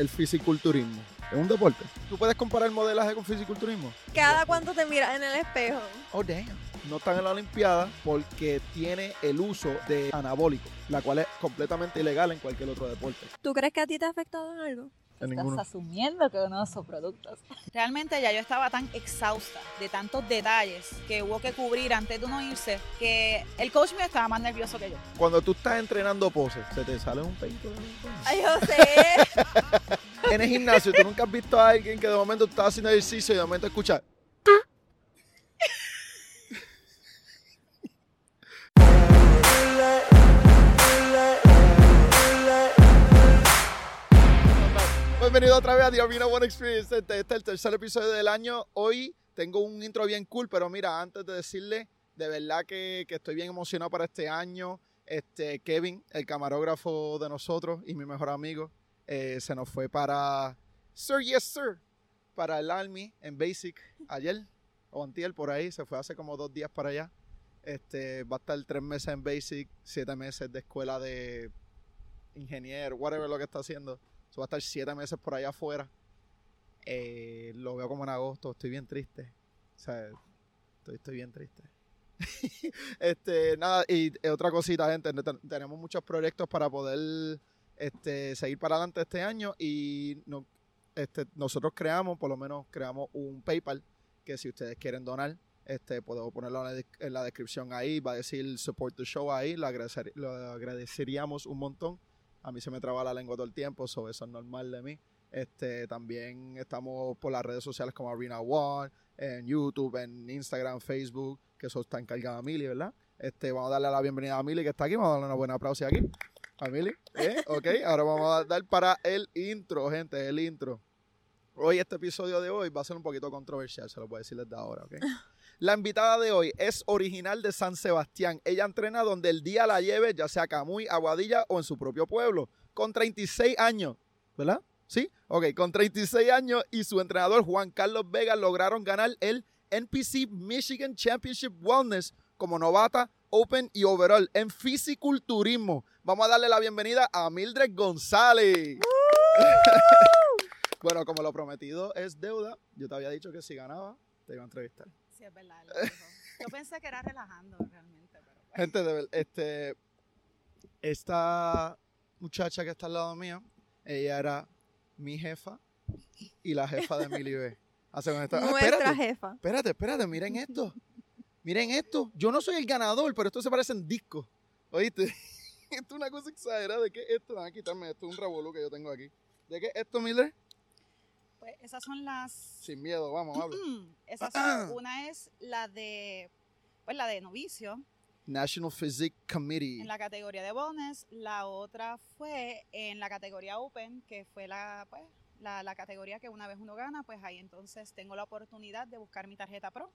el fisiculturismo? ¿Es un deporte? ¿Tú puedes comparar el modelaje con fisiculturismo? Cada cuánto te miras en el espejo. Oh, damn. No están en la Olimpiada porque tiene el uso de anabólico, la cual es completamente ilegal en cualquier otro deporte. ¿Tú crees que a ti te ha afectado en algo? En Estás ninguno. asumiendo que uno de esos productos. Realmente ya yo estaba tan exhausta de tantos detalles que hubo que cubrir antes de uno irse que el coach mío estaba más nervioso que yo. Cuando tú estás entrenando poses, se te sale un peito de? Ay, yo sé. En el gimnasio, tú nunca has visto a alguien que de momento está haciendo ejercicio y de momento escucha. Bienvenido otra vez a The Arena One Experience. Este, este es el tercer episodio del año. Hoy tengo un intro bien cool, pero mira, antes de decirle, de verdad que, que estoy bien emocionado para este año. Este, Kevin, el camarógrafo de nosotros y mi mejor amigo, eh, se nos fue para Sir Yes Sir, para el Army en Basic ayer o antier por ahí, se fue hace como dos días para allá. Este, va a estar tres meses en Basic, siete meses de escuela de ingeniero, whatever lo que está haciendo. So, va a estar siete meses por allá afuera. Eh, lo veo como en agosto, estoy bien triste. O sea, estoy, estoy bien triste. este, nada, y otra cosita, gente, ten- tenemos muchos proyectos para poder este, seguir para adelante este año y no, este, nosotros creamos, por lo menos creamos un PayPal que si ustedes quieren donar, este, podemos ponerlo en la, descripción ahí, va a decir support the show ahí, lo agradeceríamos un montón. A mí se me traba la lengua todo el tiempo, so eso es normal de mí. Este, también estamos por las redes sociales como Arena One, en YouTube, en Instagram, Facebook, que eso está encargado a Mili, ¿verdad? Este, vamos a darle la bienvenida a Mili que está aquí, vamos a darle una buena aplauso aquí. A Mili, ¿eh? Ok, ahora vamos a dar para el intro, gente, el intro. Hoy, este episodio de hoy va a ser un poquito controversial, se lo a decir desde ahora, ¿ok? La invitada de hoy es original de San Sebastián. Ella entrena donde el día la lleve, ya sea Camuy, Aguadilla o en su propio pueblo, con 36 años, ¿verdad? ¿Sí? Ok, con 36 años y su entrenador Juan Carlos Vega lograron ganar el NPC Michigan Championship Wellness como novata, open y overall en fisiculturismo. Vamos a darle la bienvenida a Mildred González. Bueno, como lo prometido es deuda, yo te había dicho que si ganaba, te iba a entrevistar. Sí, es verdad. lo dijo. Yo pensé que era relajando realmente, pero bueno. Gente, de este, esta muchacha que está al lado mío, ella era mi jefa y la jefa de Mili B. Hace ah, Nuestra jefa. espérate, espérate, miren esto. Miren esto. Yo no soy el ganador, pero esto se parece en disco. ¿Oíste? esto es una cosa exagerada. ¿De qué es esto? Van a quitarme esto. Es un revolú que yo tengo aquí. ¿De qué es esto, Mildred? Pues esas son las... Sin miedo, vamos, habla. Esas son, una es la de, pues la de novicio, National Physique Committee. en la categoría de bonus. La otra fue en la categoría open, que fue la, pues, la, la categoría que una vez uno gana, pues ahí entonces tengo la oportunidad de buscar mi tarjeta pro.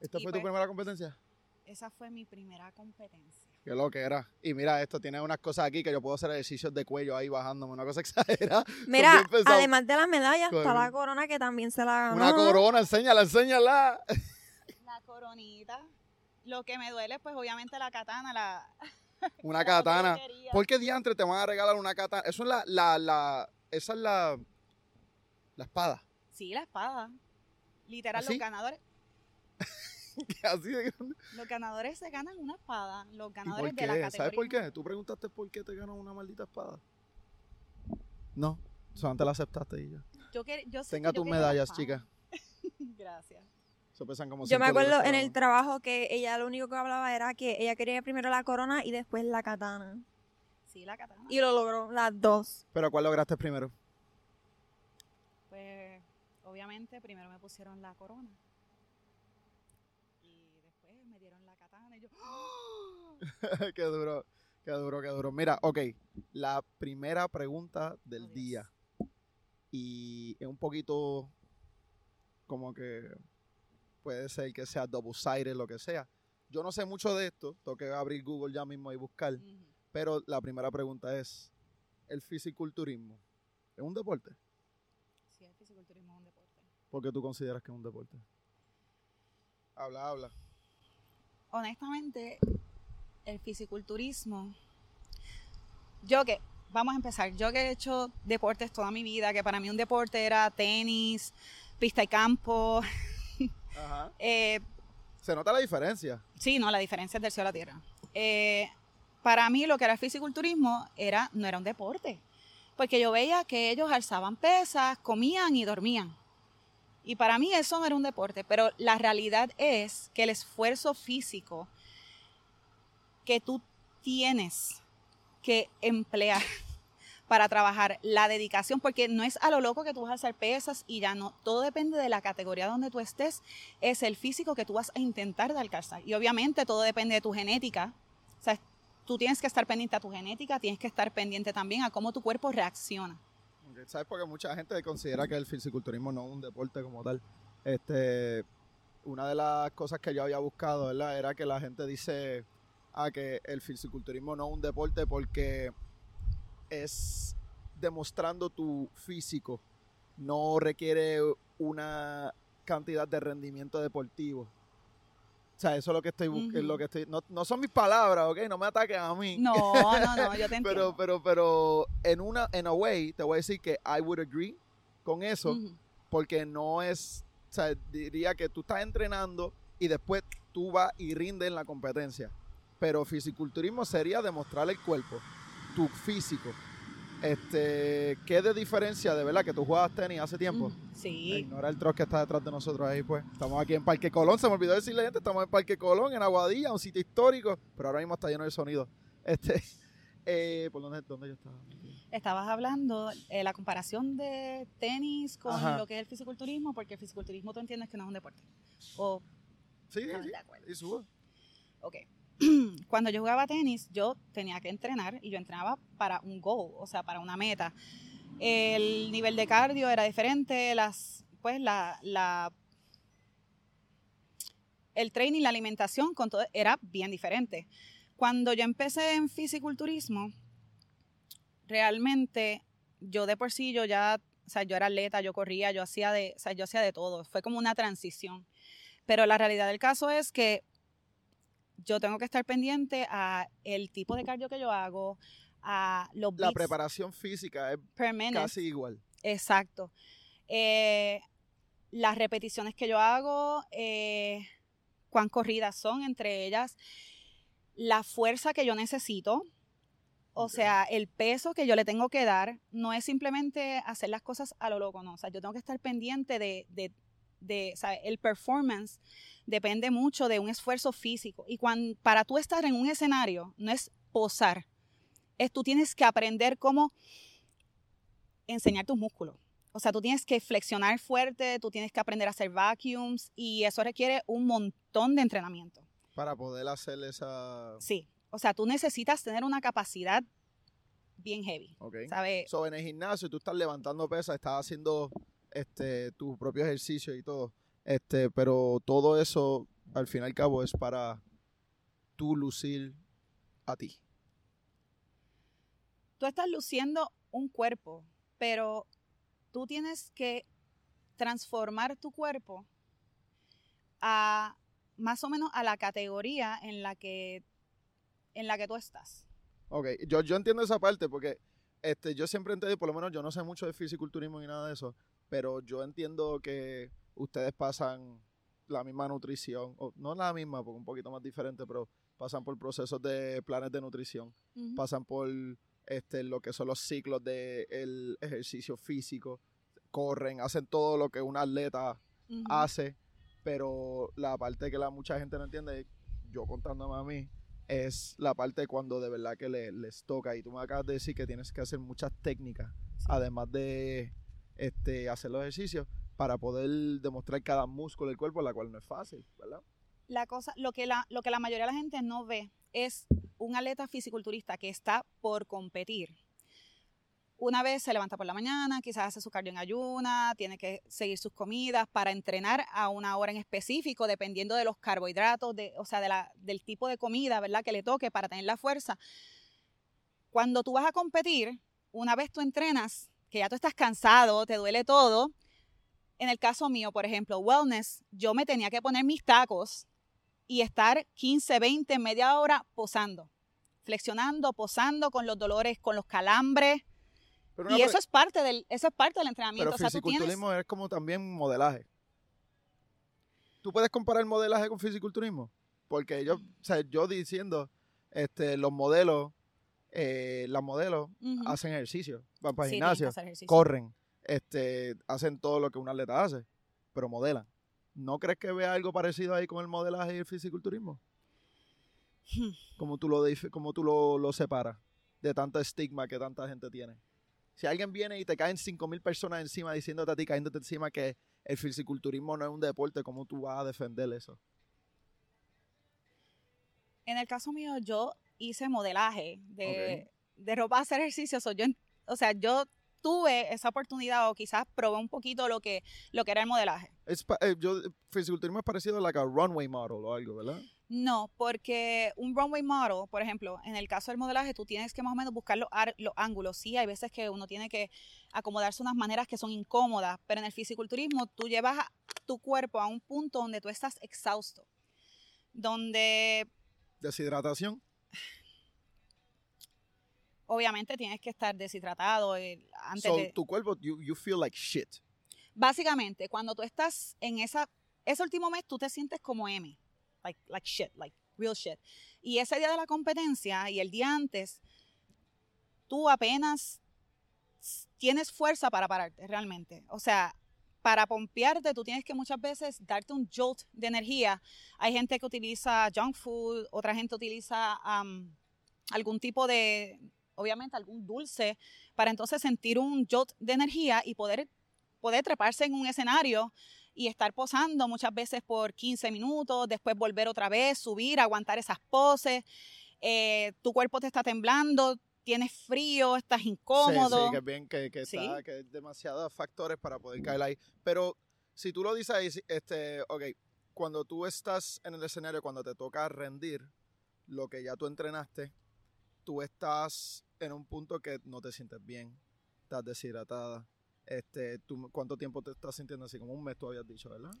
¿Esta y fue tu pues- primera competencia? Esa fue mi primera competencia. Qué lo que era. Y mira, esto tiene unas cosas aquí que yo puedo hacer ejercicios de cuello ahí bajándome. Una cosa exagerada. Mira, además de las medallas, está la corona que también se la ganó. Una corona, enséñala, enséñala. La coronita. Lo que me duele, pues obviamente la katana, la... Una la katana. ¿Por qué diantre te van a regalar una katana? Eso es la, la, la, esa es la, la espada. Sí, la espada. Literal, ¿Así? los ganadores, Así de grande. los ganadores se ganan una espada. Los ¿Y ganadores de la categoría. ¿Sabes por qué? Tú preguntaste por qué te ganó una maldita espada. No, solamente la aceptaste y ya. Yo quer- yo sé Tenga que yo tus medallas, chica. Gracias. Como Yo me acuerdo en el trabajo que ella lo único que hablaba era que ella quería primero la corona y después la katana. Sí, la katana. Y lo logró, las dos. Pero ¿cuál lograste primero? Pues, obviamente, primero me pusieron la corona. Y después me dieron la katana y yo... ¡ah! qué duro, qué duro, qué duro. Mira, ok, la primera pregunta del Oh, día. Y es un poquito como que puede ser que sea double-sided, lo que sea. Yo no sé mucho de esto, tengo que abrir Google ya mismo y buscar. Pero la primera pregunta es, ¿el fisiculturismo es un deporte? Sí, el fisiculturismo es un deporte. ¿Por qué tú consideras que es un deporte? Habla, habla. Honestamente, el fisiculturismo... Yo que vamos a empezar. Yo que he hecho deportes toda mi vida, que para mí un deporte era tenis, pista y campo. Ajá. eh, Se nota la diferencia. Sí, no, la diferencia es del cielo a la tierra. Eh, para mí lo que era el fisiculturismo era, no era un deporte, porque yo veía que ellos alzaban pesas, comían y dormían. Y para mí eso no era un deporte, pero la realidad es que el esfuerzo físico que tú tienes que emplear para trabajar, la dedicación, porque no es a lo loco que tú vas a hacer pesas y ya no, todo depende de la categoría donde tú estés, es el físico que tú vas a intentar de alcanzar. Y obviamente todo depende de tu genética, o sea, tú tienes que estar pendiente a tu genética, tienes que estar pendiente también a cómo tu cuerpo reacciona. ¿Sabes? Porque mucha gente considera que el fisiculturismo no es un deporte como tal. Este, una de las cosas que yo había buscado, ¿verdad? Era que la gente dice ah, que el fisiculturismo no es un deporte porque es demostrando tu físico. No requiere una cantidad de rendimiento deportivo. O sea, eso es lo que estoy buscando. Lo que estoy, no, no son mis palabras, ¿ok? No me ataquen a mí. No, no, no, yo te entiendo. Pero, pero, pero en una, en a way, te voy a decir que I would agree con eso, porque no es, o sea, diría que tú estás entrenando y después tú vas y rindes en la competencia. Pero fisiculturismo sería demostrar el cuerpo, tu físico. Este, ¿qué de diferencia de verdad que tú jugabas tenis hace tiempo? Sí. Ignora el truck que está detrás de nosotros ahí, pues. Estamos aquí en Parque Colón. Se me olvidó decirle, gente, estamos en Parque Colón, en Aguadilla, un sitio histórico, pero ahora mismo está lleno de sonido. Este, eh, ¿por dónde, dónde yo estaba? Estabas hablando eh, la comparación de tenis con Ajá. lo que es el fisiculturismo, porque el fisiculturismo tú entiendes que no es un deporte. O, Sí, sí, sí. de acuerdo. Y subo. ok. Cuando yo jugaba tenis, yo tenía que entrenar y yo entrenaba para un goal, o sea, para una meta. El nivel de cardio era diferente, las, pues la, la, el training, la alimentación con todo, era bien diferente. Cuando yo empecé en fisiculturismo, realmente yo de por sí yo ya, o sea, yo era atleta, yo corría, yo hacía de, o sea, yo hacía de todo, fue como una transición. Pero la realidad del caso es que yo tengo que estar pendiente a el tipo de cardio que yo hago, a los La preparación física es casi igual. Exacto. Eh, las repeticiones que yo hago, eh, cuán corridas son entre ellas, la fuerza que yo necesito, o sea, el peso que yo le tengo que dar, no es simplemente hacer las cosas a lo loco, no. O sea, yo tengo que estar pendiente de, de, de sea, el performance depende mucho de un esfuerzo físico. Y cuando, para tú estar en un escenario, no es posar, es tú tienes que aprender cómo enseñar tus músculos. O sea, tú tienes que flexionar fuerte, tú tienes que aprender a hacer vacuums y eso requiere un montón de entrenamiento. Para poder hacer esa. Sí, o sea, tú necesitas tener una capacidad bien heavy, Ok. ¿sabes? So, en el gimnasio tú estás levantando pesas, estás haciendo este tu propio ejercicio y todo. Este, pero todo eso, al fin y al cabo, es para tú lucir a ti. Tú estás luciendo un cuerpo, pero tú tienes que transformar tu cuerpo a más o menos a la categoría en la que en la que tú estás. Ok, yo, yo entiendo esa parte porque este, yo siempre entendí, por lo menos yo no sé mucho de fisiculturismo ni nada de eso, pero yo entiendo que ustedes pasan la misma nutrición, o no la misma, porque un poquito más diferente, pero pasan por procesos de planes de nutrición, pasan por este, lo que son los ciclos del ejercicio físico, corren, hacen todo lo que un atleta hace, pero la parte que la mucha gente no entiende, yo contándome a mí, es la parte cuando de verdad que le- les toca. Y tú me acabas de decir que tienes que hacer muchas técnicas, Sí. además de este, hacer los ejercicios, para poder demostrar cada músculo del cuerpo, la cual no es fácil, la cosa, lo que la, lo que la mayoría de la gente no ve es un atleta fisiculturista que está por competir. Una vez se levanta por la mañana, quizás hace su cardio en ayuna, tiene que seguir sus comidas para entrenar a una hora en específico, dependiendo de los carbohidratos, de, o sea, de la, del tipo de comida, ¿verdad? Que le toque para tener la fuerza. Cuando tú vas a competir, una vez tú entrenas, que ya tú estás cansado, te duele todo. En el caso mío, por ejemplo, wellness, yo me tenía que poner mis tacos y estar 15, 20, media hora posando. flexionando, posando con los dolores, con los calambres. Pero Y eso es parte del, eso es parte del Pero entrenamiento. o sea, tú tienes, fisiculturismo es como también modelaje. ¿Tú puedes comparar modelaje con fisiculturismo? Porque yo, o sea, yo diciendo, este, los modelos, eh, las modelos hacen ejercicio, van para el Sí, gimnasio, ejercicio. corren, este, hacen todo lo que un atleta hace, pero modelan. ¿No crees que vea algo parecido ahí con el modelaje y el fisiculturismo? Hmm. Como tú lo, como tú lo, lo separas de tanta estigma que tanta gente tiene. Si alguien viene y te caen 5.000 personas encima diciéndote a ti, cayéndote encima que el fisiculturismo no es un deporte, ¿cómo tú vas a defender eso? En el caso mío, yo hice modelaje de, de ropa hacer ejercicio. so yo, o sea, yo tuve esa oportunidad o quizás probé un poquito lo que, lo que era el modelaje. Es pa- eh, yo, fisiculturismo es parecido a like a runway model o algo, ¿verdad? No, porque un runway model, por ejemplo, en el caso del modelaje, tú tienes que más o menos buscar los, los ángulos. Sí, hay veces que uno tiene que acomodarse unas maneras que son incómodas, pero en el fisiculturismo tú llevas a- tu cuerpo a un punto donde tú estás exhausto, donde Deshidratación. Obviamente tienes que estar deshidratado eh, antes So, de... tu cuerpo, you, you feel like shit. Básicamente, cuando tú estás en esa, ese último mes, tú te sientes como M, like, like shit, like real shit. Y ese día de la competencia y el día antes, tú apenas tienes fuerza para pararte, realmente. O sea, para pompearte, tú tienes que muchas veces darte un jolt de energía. Hay gente que utiliza junk food, otra gente utiliza um, algún tipo de, obviamente, algún dulce, para entonces sentir un jolt de energía y poder poder treparse en un escenario y estar posando muchas veces por 15 minutos, después volver otra vez, subir, aguantar esas poses. Eh, tu cuerpo te está temblando, tienes frío, estás Sí, incómodo. sí, que es bien, que, que Sí. está, que hay demasiados factores para poder caer ahí. Pero si tú lo dices ahí, este, ok, cuando tú estás en el escenario, cuando te toca rendir lo que ya tú entrenaste, tú estás en un punto que no te sientes bien, estás deshidratada. Este, tú, ¿Cuánto tiempo te estás sintiendo así? Como un mes tú habías dicho, ¿verdad?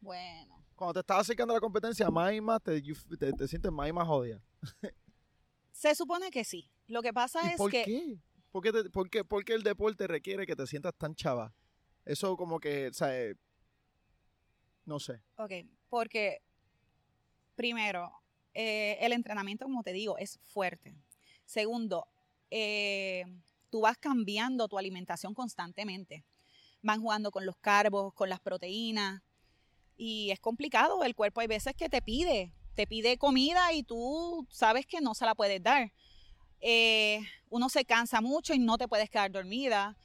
Bueno, Cuando te estás acercando a la competencia, más y más te, te, te sientes más y más jodida. se supone que sí. Lo que pasa ¿Y es por que qué? ¿Por qué, te- por qué- por qué el deporte requiere que te sientas tan chava? Eso como que, o sea, eh, no sé. Ok, porque primero, eh, el entrenamiento, como te digo, es fuerte. Segundo, eh, tú vas cambiando tu alimentación constantemente. Van jugando con los carbos, con las proteínas. Y es complicado. El cuerpo hay veces que te pide, te pide comida y tú sabes que no se la puedes dar. Eh, uno se cansa mucho y no te puedes quedar dormida.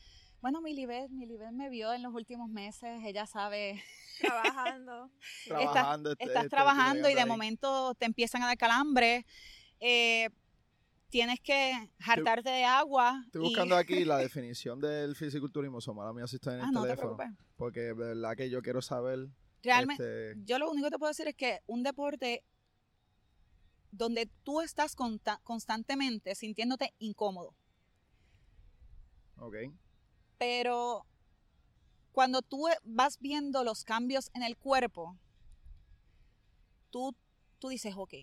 Bueno, Milibet, Milibet me vio en los últimos meses, ella sabe Trabajando. Estás- Trabajando. este- estás este, trabajando y de ahí. momento te empiezan a dar calambre. eh, tienes que hartarte de agua. Estoy y- buscando aquí la definición del fisiculturismo. Somala mi asistente en el Ah, no te teléfono. preocupes. Porque de verdad que yo quiero saber. Realmente, este, yo lo único que te puedo decir es que un deporte donde tú estás conta- constantemente sintiéndote incómodo, ok. pero cuando tú vas viendo los cambios en el cuerpo, tú, tú dices, ok,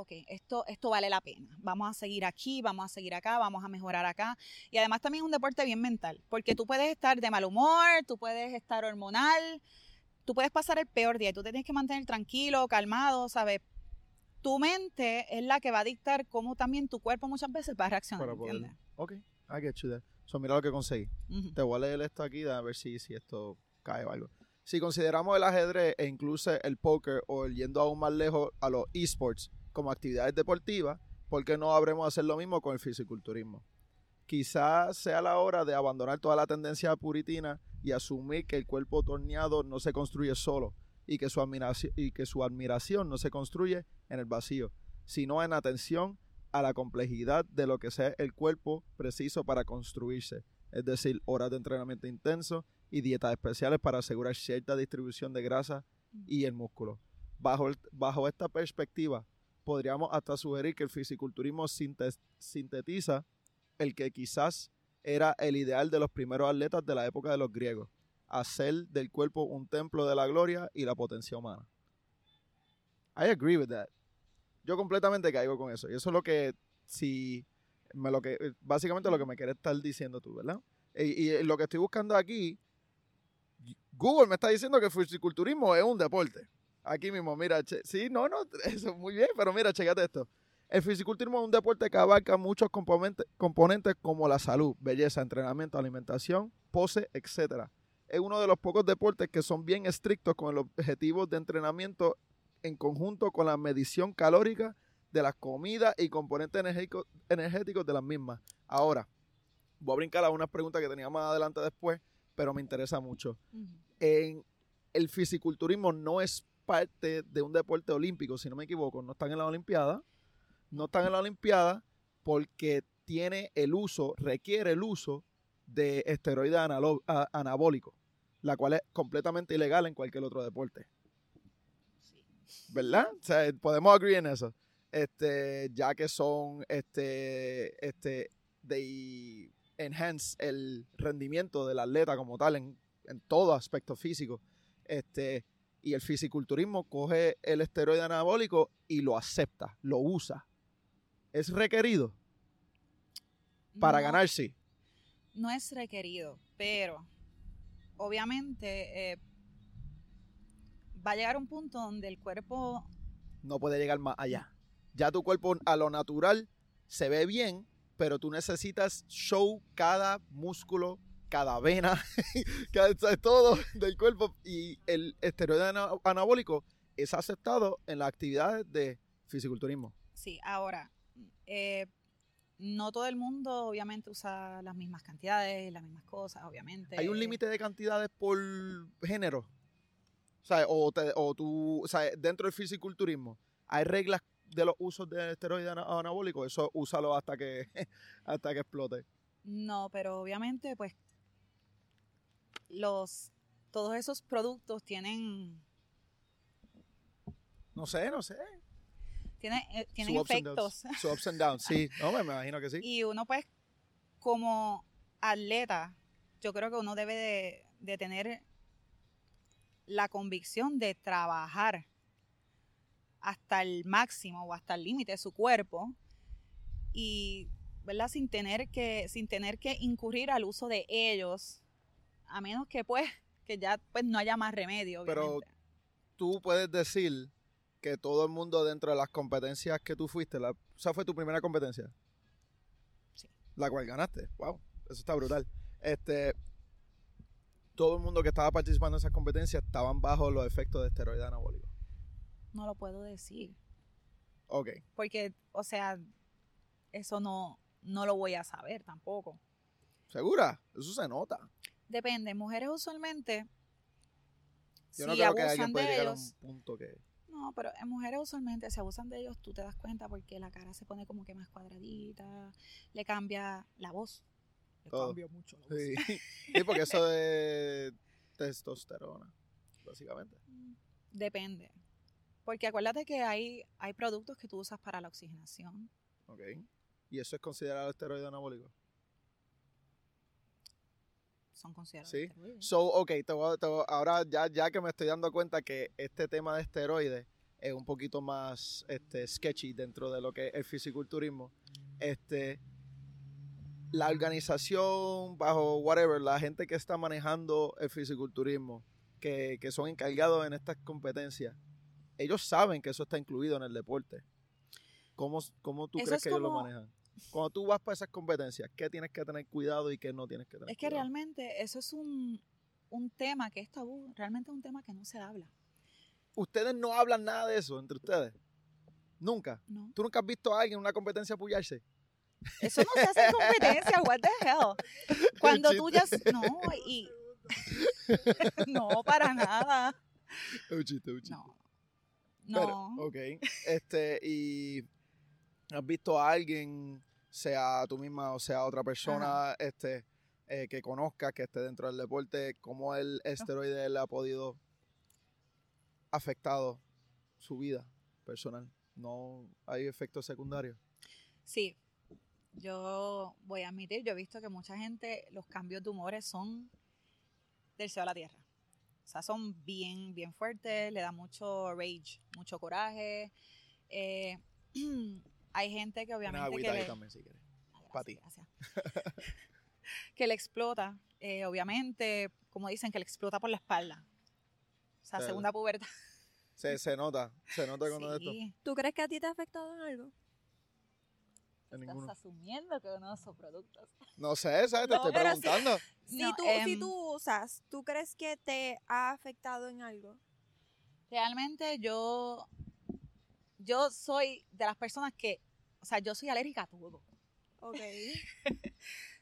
ok, esto, esto vale la pena. Vamos a seguir aquí, vamos a seguir acá, vamos a mejorar acá. Y además también es un deporte bien mental, porque tú puedes estar de mal humor, tú puedes estar hormonal, tú puedes pasar el peor día y tú te tienes que mantener tranquilo, calmado, ¿sabes? Tu mente es la que va a dictar cómo también tu cuerpo muchas veces va a reaccionar, Para poder- ¿entiendes? Ok. I get you there. So, mira lo que conseguí. Ujú. Te voy a leer esto aquí a ver si, si esto cae o algo. Si consideramos el ajedrez e incluso el póker o el yendo aún más lejos a los esports como actividades deportivas, ¿por qué no habremos de hacer lo mismo con el fisiculturismo? Quizás sea la hora de abandonar toda la tendencia puritina y asumir que el cuerpo torneado no se construye solo y que su admiración, y que su admiración no se construye en el vacío, sino en atención a la complejidad de lo que sea el cuerpo preciso para construirse, es decir, horas de entrenamiento intenso y dietas especiales para asegurar cierta distribución de grasa y el músculo. Bajo, bajo esta perspectiva, podríamos hasta sugerir que el fisiculturismo sintetiza el que quizás era el ideal de los primeros atletas de la época de los griegos, hacer del cuerpo un templo de la gloria y la potencia humana. I agree with that. Yo completamente caigo con eso. Y eso es lo que si me lo que, básicamente lo que me quieres estar diciendo tú, ¿verdad? Y, y lo que estoy buscando aquí, Google me está diciendo que el fisiculturismo es un deporte. Aquí mismo, mira, che- sí, no, no, eso muy bien, pero mira, checate esto. El fisiculturismo es un deporte que abarca muchos componentes, componentes como la salud, belleza, entrenamiento, alimentación, pose, etc. Es uno de los pocos deportes que son bien estrictos con los objetivos de entrenamiento en conjunto con la medición calórica de las comidas y componentes energéticos, energéticos de las mismas. Ahora, voy a brincar a unas preguntas que tenía más adelante después, pero me interesa mucho. En el fisiculturismo no es parte de un deporte olímpico, si no me equivoco, no están en la Olimpiada, no están en la Olimpiada porque tiene el uso, requiere el uso de esteroides anabólicos, la cual es completamente ilegal en cualquier otro deporte. Sí. ¿verdad? O sea, podemos agree en eso. Este, ya que son, este, este, de enhance el rendimiento del atleta como tal en, en todo aspecto físico. Este, y el fisiculturismo coge el esteroide anabólico y lo acepta, lo usa. Es requerido para No- ganar, sí. No es requerido, pero obviamente eh, va a llegar un punto donde el cuerpo no puede llegar más allá. Ya tu cuerpo a lo natural se ve bien, pero tú necesitas show cada músculo, cada vena, cada, todo del cuerpo. Y el esteroide ana- anabólico es aceptado en las actividades de fisiculturismo. Sí, ahora, eh, no todo el mundo obviamente usa las mismas cantidades, las mismas cosas, obviamente. ¿Hay un límite de cantidades por género? O sea, o, te- o tú, o sea, dentro del fisiculturismo, ¿hay reglas de los usos del esteroide ana- anabólico? Eso úsalo hasta que, hasta que explote. No, pero obviamente, pues, los, todos esos productos tienen, No sé, no sé. tienen, eh, tienen Su ups and efectos. downs. Su ups and downs, sí. No, me me imagino que sí. Y uno, pues, como atleta, yo creo que uno debe de, de tener la convicción de trabajar hasta el máximo o hasta el límite de su cuerpo y, ¿verdad? Sin tener que, sin tener que incurrir al uso de ellos, a menos que, pues, que ya pues no haya más remedio, Pero-. Tú puedes decir que todo el mundo dentro de las competencias que tú fuiste, la, esa fue tu primera competencia. Sí. La cual ganaste. Wow, eso está brutal. Este, todo el mundo que estaba participando en esas competencias estaban bajo los efectos de esteroides anabólicos. no lo puedo decir. Ok. Porque, o sea, eso no, no lo voy a saber tampoco. ¿Segura? Eso se nota. Depende, mujeres usualmente, Yo si no creo que abusan alguien puede de llegar a ellos, un punto que... no, pero en mujeres usualmente si abusan de ellos, tú te das cuenta porque la cara se pone como que más cuadradita, le cambia la voz. Le Todo. cambia mucho la voz. Sí. sí, porque eso es testosterona, básicamente. Mm, Depende. Porque acuérdate que hay, hay productos que tú usas para la oxigenación. Ok. ¿Y eso es considerado esteroide anabólico? Son considerados Sí. esteroides. So, ok, te voy a- te voy a- ahora ya, ya que me estoy dando cuenta que este tema de esteroides es un poquito más este, sketchy dentro de lo que es el fisiculturismo, este, la organización, bajo whatever, la gente que está manejando el fisiculturismo, que, que son encargados en estas competencias, ellos saben que eso está incluido en el deporte. ¿Cómo, cómo tú Eso crees es que ellos lo manejan? Cuando tú vas para esas competencias, ¿qué tienes que tener cuidado y qué no tienes que tener Es que cuidado? realmente eso es un, un tema que es tabú, realmente es un tema que no se habla. ustedes no hablan nada de eso entre ustedes. Nunca. ¿no? ¿Tú nunca has visto a alguien en una competencia apoyarse? Eso no se hace en competencia, what the hell. Cuando tú ya... No, y... no, para nada. Un chiste, un chiste. No. Pero, No. ok. Este, y has visto a alguien, sea tú misma o sea otra persona, este, eh, que conozca, que esté dentro del deporte, cómo el esteroide le ha podido afectado su vida personal. No hay efectos secundarios. Sí, yo voy a admitir, yo he visto que mucha gente, los cambios de humores son del cielo a la tierra. O sea, son bien, bien fuertes, le da mucho rage, mucho coraje. Eh, hay gente que Una obviamente agüita que ahí le, también, si quieres. Ah, pa' gracias, ti. gracias. que le explota, eh, obviamente, como dicen, que le explota por la espalda. O sea, segunda pubertad. Se, se nota, se nota esto. Sí, ¿Tú crees que a ti te ha afectado en algo? En estás ninguno. asumiendo que uno son productos. No sé, ¿sabes? Te No, estoy preguntando. Si, No, tú, em, si tú usas, ¿tú crees que te ha afectado en algo? Realmente yo, yo soy de las personas que, o sea, yo soy alérgica a todo. Ok.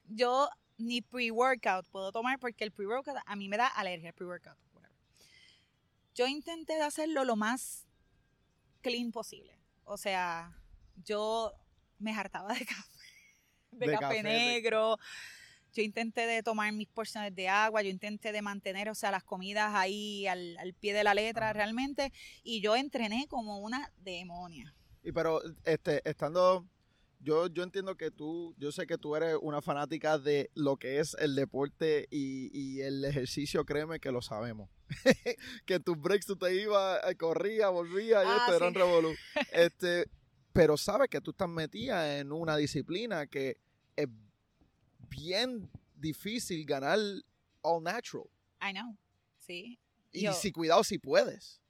Yo ni pre-workout puedo tomar porque el pre-workout a mí me da alergia, el pre-workout. whatever. Yo intenté de hacerlo lo más clean posible. O sea, yo me hartaba de café, de, De café, café, de- negro. Yo intenté de tomar mis porciones de agua, yo intenté de mantener, o sea, las comidas ahí al, al pie de la letra realmente. Y yo entrené como una demonia. Y pero, este, estando, yo, yo entiendo que tú, yo sé que tú eres una fanática de lo que es el deporte y, y el ejercicio, créeme que lo sabemos. que tus breaks tú te ibas, eh, corría, volvía y Ah, esto era un revolú. Este, pero sabes que tú estás metida en una disciplina que es bien difícil ganar all natural. I know, sí. Y Yo- si cuidado si puedes.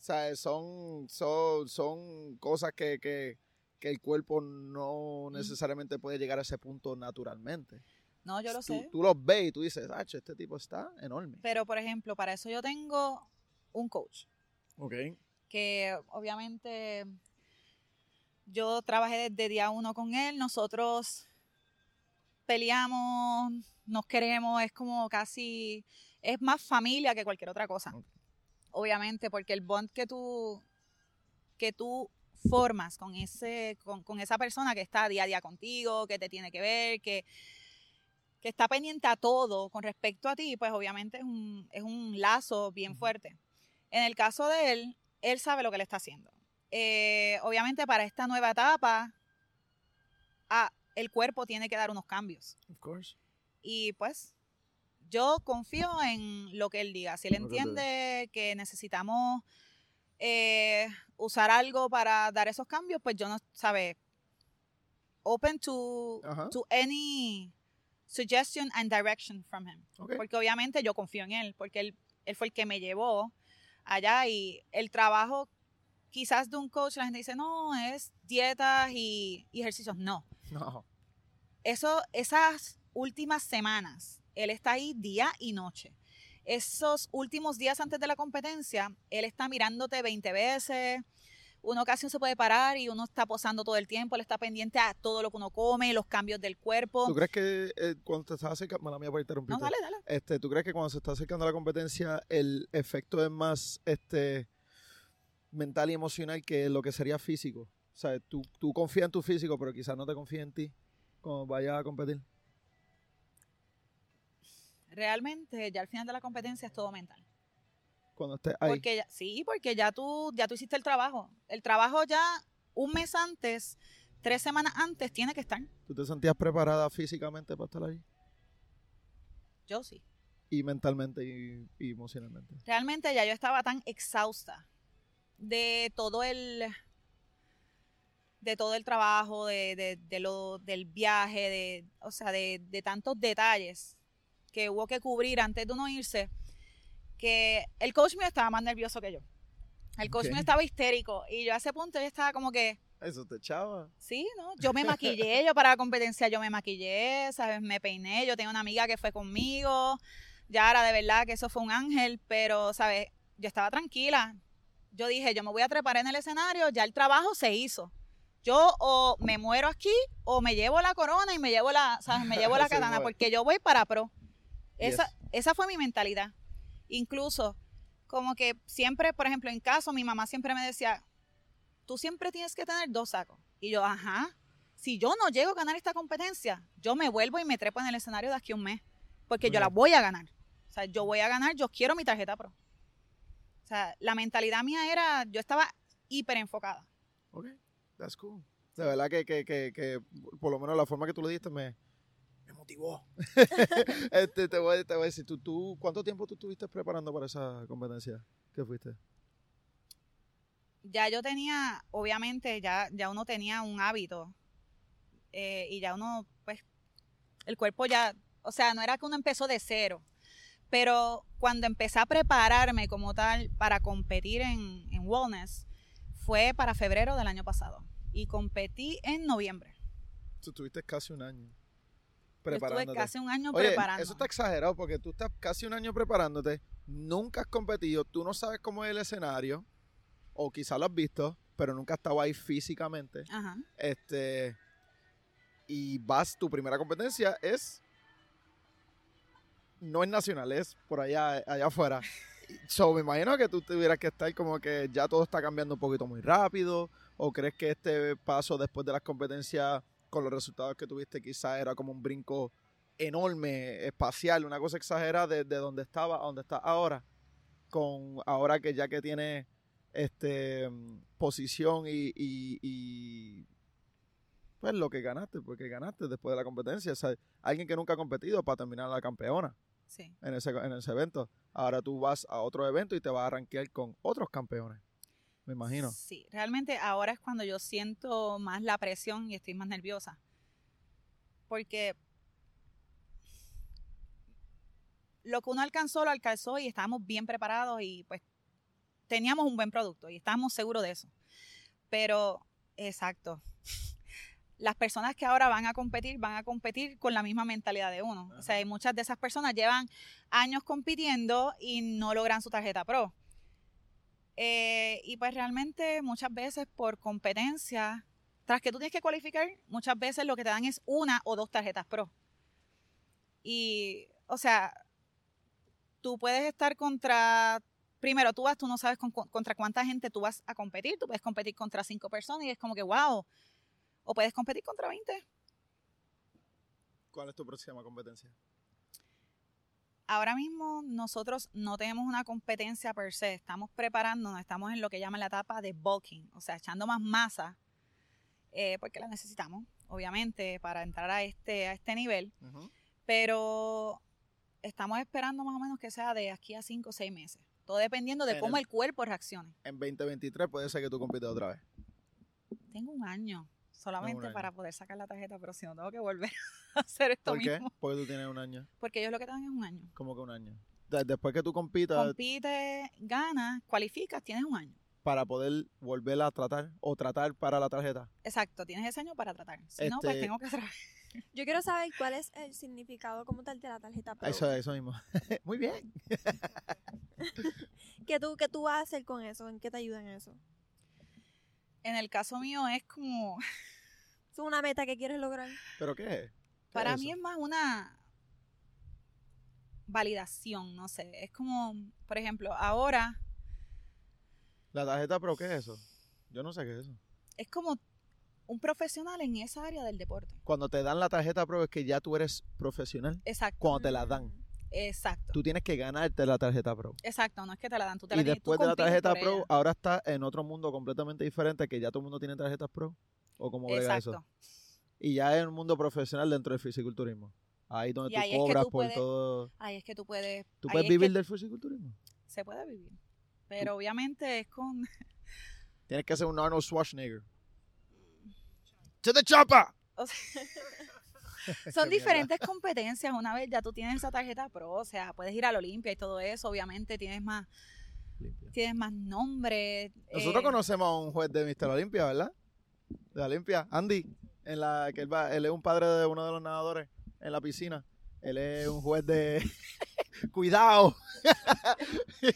O sea, son, son, son cosas que, que, que el cuerpo no necesariamente puede llegar a ese punto naturalmente. No, yo lo tú, sé. Tú los ves y tú dices, ah, este tipo está enorme. Pero, por ejemplo, para eso yo tengo un coach. Ok. que obviamente yo trabajé desde día uno con él, nosotros peleamos, nos queremos, es como casi, es más familia que cualquier otra cosa. Ok. Obviamente, porque el bond que tú, que tú formas con, ese, con, con esa persona que está día a día contigo, que te tiene que ver, que, que está pendiente a todo con respecto a ti, pues obviamente es un, es un lazo bien Ujú. fuerte. En el caso de él, él sabe lo que le está haciendo. Eh, obviamente para esta nueva etapa, ah, el cuerpo tiene que dar unos cambios. Of course. Y pues yo confío en lo que él diga. Si él entiende que necesitamos eh, usar algo para dar esos cambios, pues yo no, sabe, open to, Ajá. to any suggestion and direction from him. Ok. Porque obviamente yo confío en él, porque él, él fue el que me llevó allá y el trabajo quizás de un coach, la gente dice, no, es dietas y, y ejercicios. No, No. eso, esas últimas semanas, él está ahí día y noche. Esos últimos días antes de la competencia, él está mirándote 20 veces. Uno casi no se puede parar y uno está posando todo el tiempo. Él está pendiente a todo lo que uno come, los cambios del cuerpo. ¿Tú crees que eh, cuando te estás acercando, mala mía por interrumpirte, No, dale, dale. este, ¿tú crees que cuando se está acercando a la competencia el efecto es más este mental y emocional que lo que sería físico? O sea, tú, tú confías en tu físico, pero quizás no te confías en ti cuando vayas a competir. Realmente, ya al final de la competencia es todo mental. Cuando estés ahí. Porque ya, sí, porque ya tú, ya tú hiciste el trabajo. El trabajo ya un mes antes, tres semanas antes, tiene que estar. ¿Tú te sentías preparada físicamente para estar ahí? Yo sí. Y mentalmente y, y emocionalmente. realmente ya yo estaba tan exhausta de todo el de todo el trabajo, de, de- de lo, del viaje, de, o sea, de, de tantos detalles que hubo que cubrir antes de uno irse, que el coach mío estaba más nervioso que yo. El coach mío estaba histérico y yo a ese punto yo estaba como que, Eso te echaba. Sí, ¿no? Yo me maquillé, yo para la competencia yo me maquillé, ¿sabes? Me peiné, yo tenía una amiga que fue conmigo, ya era de verdad que eso fue un ángel, pero, ¿sabes? Yo estaba tranquila. Yo dije, yo me voy a trepar en el escenario, ya el trabajo se hizo. Yo o me muero aquí o me llevo la corona y me llevo la, ¿sabes? Me llevo la katana porque yo voy para pro. Esa, Yes. esa fue mi mentalidad. Incluso, como que siempre, por ejemplo, en caso, mi mamá siempre me decía, tú siempre tienes que tener dos sacos. Y yo, ajá, si yo no llego a ganar esta competencia, yo me vuelvo y me trepo en el escenario de aquí a un mes, porque yo la voy a ganar. O sea, yo voy a ganar, yo quiero mi tarjeta pro. O sea, la mentalidad mía era, yo estaba hiper enfocada. Ok, that's. De verdad que, que, que, que por lo menos la forma que tú lo diste me, me motivó. este, te, voy, te voy a decir, ¿tú, tú, ¿cuánto tiempo tú estuviste preparando para esa competencia que fuiste? ya yo tenía, obviamente, ya, ya uno tenía un hábito eh, y ya uno, pues, el cuerpo ya, o sea, no era que uno empezó de cero, pero cuando empecé a prepararme como tal para competir en, en wellness, fue para febrero del año pasado y competí en noviembre. Tú tuviste casi un año Yo preparándote. Estuve casi un año Oye, eso está exagerado porque tú estás casi un año preparándote, nunca has competido, tú no sabes cómo es el escenario, o quizás lo has visto, pero nunca has estado ahí físicamente. Ajá. Este. Y vas, tu primera competencia es. No es nacional, es por allá, allá afuera. So, me imagino que tú tuvieras que estar como que ya todo está cambiando un poquito muy rápido. ¿O crees que este paso después de las competencias, con los resultados que tuviste, quizás era como un brinco enorme, espacial, una cosa exagerada de, de donde estaba a donde estás ahora? Con ahora que ya que tienes este posición y, y- y, pues lo que ganaste, porque ganaste después de la competencia. O sea, alguien que nunca ha competido para terminar la campeona Sí. en ese, en ese evento. Ahora tú vas a otro evento y te vas a rankear con otros campeones. Me imagino. Sí, realmente ahora es cuando yo siento más la presión y estoy más nerviosa. Porque lo que uno alcanzó, lo alcanzó y estábamos bien preparados y pues teníamos un buen producto y estábamos seguros de eso. Pero, exacto. Las personas que ahora van a competir, van a competir con la misma mentalidad de uno. O sea, muchas de esas personas llevan años compitiendo y no logran su tarjeta pro. Eh, y pues realmente muchas veces por competencia, tras que tú tienes que cualificar, muchas veces lo que te dan es una o dos tarjetas pro. Y, o sea, tú puedes estar contra, primero tú vas, tú no sabes con- con- contra cuánta gente tú vas a competir, tú puedes competir contra cinco personas y es como que, wow, o puedes competir contra 20. ¿Cuál es tu próxima competencia? Ahora mismo nosotros no tenemos una competencia per se, estamos preparándonos, estamos en lo que llaman la etapa de bulking, o sea, echando más masa, eh, porque la necesitamos, obviamente, para entrar a este, a este nivel, pero estamos esperando más o menos que sea de aquí a 5 o 6 meses, todo dependiendo de En cómo el- el cuerpo reaccione. En 2023 puede ser que tú compitas otra vez. Tengo un año solamente para poder sacar la tarjeta, pero si no tengo que volver a hacer esto ¿Por qué? mismo, Porque tú tienes un año. porque ellos lo que te dan es un año. Como que un año. De- Después que tú compitas, Compite, ganas, cualificas, tienes un año. para poder volver a tratar o tratar para la tarjeta. Exacto, tienes ese año para tratar. Si no, pues Este- tengo que hacer. Yo quiero saber cuál es el significado como tal de la tarjeta Pro. Eso, eso mismo. Muy bien. ¿Qué tú, ¿Qué tú vas a hacer con eso? ¿En qué te ayuda en eso? En el caso mío es como, ¿Es una meta que quieres lograr? ¿Pero qué es? ¿Qué para es mí es más una validación, no sé. Es como, por ejemplo, ahora La tarjeta Pro, ¿qué es eso? Yo no sé qué es eso. es como un profesional en esa área del deporte. Cuando te dan la tarjeta Pro es que ya tú eres profesional. Exacto, Cuando te la dan, Mm. Exacto. tú tienes que ganarte la tarjeta Pro. Exacto, no es que te la dan, tú te la Y tú después de la tarjeta Pro, ella. ahora está en otro mundo completamente diferente, que ya todo el mundo tiene tarjetas Pro. ¿O cómo brega eso? Exacto. Y ya es un mundo profesional dentro del fisiculturismo. Ahí donde Y tú ahí es que cobras tú por puedes- todo. Ahí es que tú puedes... ¿Tú puedes que vivir del fisiculturismo? Se puede vivir. Pero obviamente es con... Tienes que ser un Arnold Schwarzenegger. ¡To the chopper! o sea, Son diferentes competencias. Una vez ya tú tienes esa tarjeta pro, o sea, puedes ir a la Olimpia y todo eso. Obviamente tienes más, Limpia. tienes más nombre. Nosotros eh, conocemos a un juez de Mr. Olimpia, ¿verdad? De la Olimpia, Andy, en la que él va, él es un padre de uno de los nadadores en la piscina. Él es un juez de cuidado. él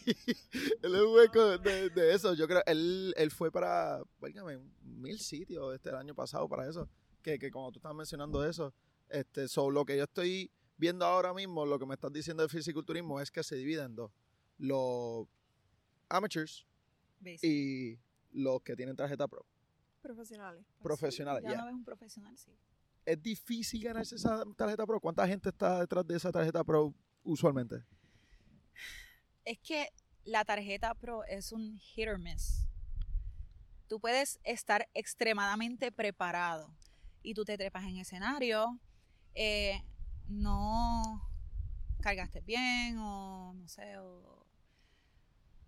es un juez co- de, de eso. Yo creo, él, él fue para, válgame, mil sitios este el año pasado para eso. Que, que como tú estás mencionando eso, este, so, lo que yo estoy viendo ahora mismo, lo que me estás diciendo de fisiculturismo es que se divide en dos. Los amateurs y los que tienen tarjeta pro. Profesionales. Pues sí, profesionales, ya ya. no ves un profesional, sí. Es difícil ganarse esa tarjeta pro. ¿Cuánta gente está detrás de esa tarjeta pro usualmente? Es que la tarjeta pro es un hit or miss. Tú puedes estar extremadamente preparado y tú te trepas en escenario, eh, no cargaste bien o no sé, o,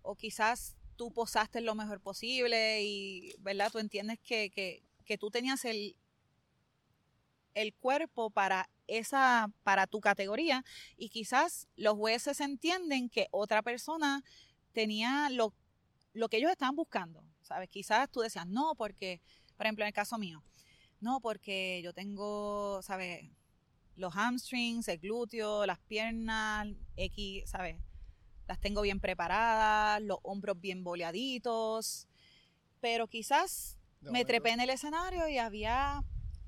o quizás tú posaste lo mejor posible y, ¿verdad? Tú entiendes que, que, que tú tenías el, el cuerpo para esa, para tu categoría y quizás los jueces entienden que otra persona tenía lo, lo que ellos estaban buscando, ¿sabes? Quizás tú decías, no, porque, por ejemplo, en el caso mío, no, porque yo tengo, ¿sabes? Los hamstrings, el glúteo, las piernas, X, ¿sabes? Las tengo bien preparadas, los hombros bien boleaditos, pero quizás me trepé en el escenario y había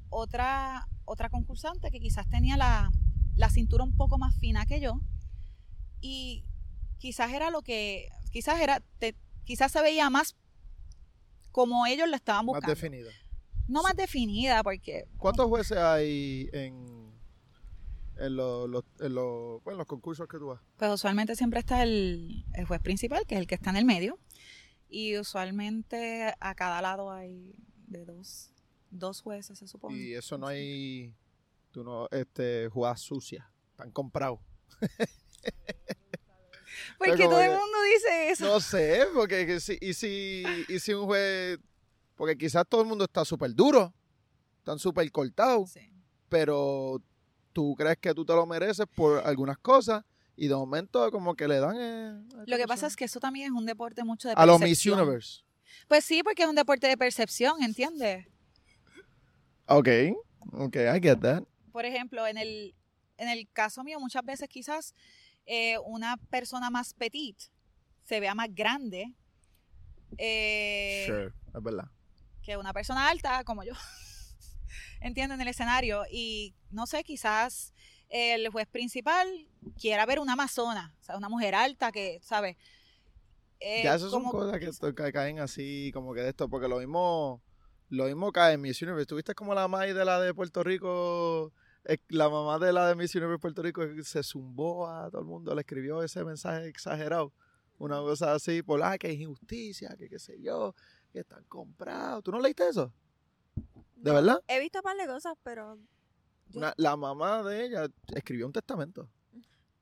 otra, otra concursante que quizás tenía la, la cintura un poco más fina que yo y quizás era lo que, quizás era, te- quizás se veía más como ellos lo estaban Más buscando. definida. no más definida porque ¿Cuántos jueces hay en, en, los, los- en los, bueno, los concursos que tú vas? pues usualmente siempre está el, el juez principal, que es el que está en el medio, y usualmente a cada lado hay de dos, dos jueces, se supone. Y eso no hay, tú no, este, jugadas sucias, están comprados. Porque como todo el mundo dice eso. No sé, porque que si, y, si, y si un juez, porque quizás todo el mundo está súper duro, están súper cortados, Sí. pero tú crees que tú te lo mereces por algunas cosas y de momento como que le dan... eh, Lo que pasa es que eso también es un deporte mucho de A los Miss percepción. Universe. Pues sí, porque es un deporte de percepción, ¿entiendes? Ok, ok, I get that. Por ejemplo, en el, en el caso mío, muchas veces quizás eh, una persona más petite se vea más grande eh, Sure, es verdad. que una persona alta como yo. Entiendo, en el escenario. Y no sé, quizás el juez principal quiera ver una amazona, o sea, una mujer alta que, ¿sabes? Eh, ya esas son cosas que, esto- que caen así como que de esto, porque lo mismo, lo mismo cae en Miss Universe. ¿Tuviste como la mamá de la de Puerto Rico? eh, La mamá de la de Miss Universe Puerto Rico se zumbó a todo el mundo, le escribió ese mensaje exagerado. Una cosa así, por ah, que es injusticia, que qué sé yo, que están comprados. ¿Tú no leíste eso? ¿De No, verdad? He visto un par de cosas, pero yo- Una- la mamá de ella escribió un testamento.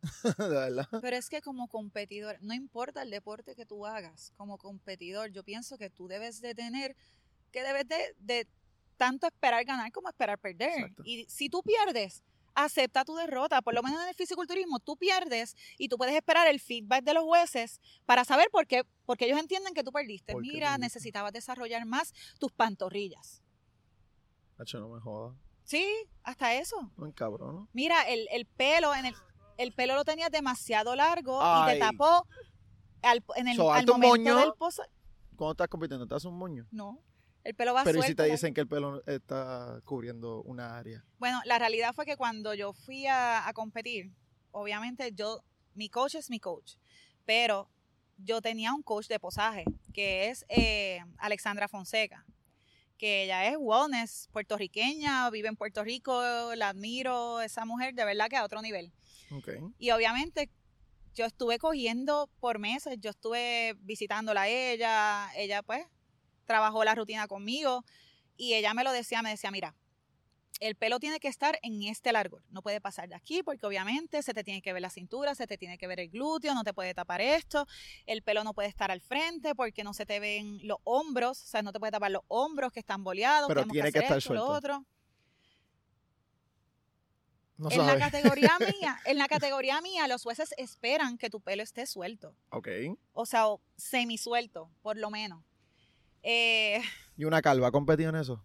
de verdad. Pero es que como competidor, no importa el deporte que tú hagas, como competidor, yo pienso que tú debes de tener, que debes de, de tanto esperar ganar como esperar perder. Exacto. Y si tú pierdes, acepta tu derrota. Por lo menos en el fisiculturismo, tú pierdes y tú puedes esperar el feedback de los jueces para saber por qué, porque ellos entienden que tú perdiste. ¿Por qué Mira, necesitabas desarrollar más tus pantorrillas. Nacho, no me jodas. Sí, hasta eso. Un cabrón, ¿no? Mira, el, el pelo, en el, el pelo lo tenías demasiado largo y te tapó al, en el, So, al momento moño. del posa. ¿Cómo estás compitiendo? ¿Te haces un moño? No, el pelo va Pero ¿y si te dicen que el pelo está cubriendo una área? Bueno, la realidad fue que cuando yo fui a, a competir, obviamente yo, mi coach es mi coach, pero yo tenía un coach de posaje, que es eh, Alexandra Fonseca, que ella es wellness puertorriqueña, vive en Puerto Rico, la admiro, esa mujer de verdad que a otro nivel. Y obviamente yo estuve cogiendo por meses, yo estuve visitándola a ella, ella pues trabajó la rutina conmigo y ella me lo decía, me decía, mira, el pelo tiene que estar en este largo, no puede pasar de aquí porque obviamente se te tiene que ver la cintura, se te tiene que ver el glúteo, no te puede tapar esto, el pelo no puede estar al frente porque no se te ven los hombros, o sea, no te puede tapar los hombros que están boleados, Pero tiene que hacer estar esto, lo suelto. otro. No en la categoría mía, en la categoría mía, los jueces esperan que tu pelo esté suelto. Ok. O sea, semisuelto, por lo menos. Eh, ¿Y una calva ha competido en eso?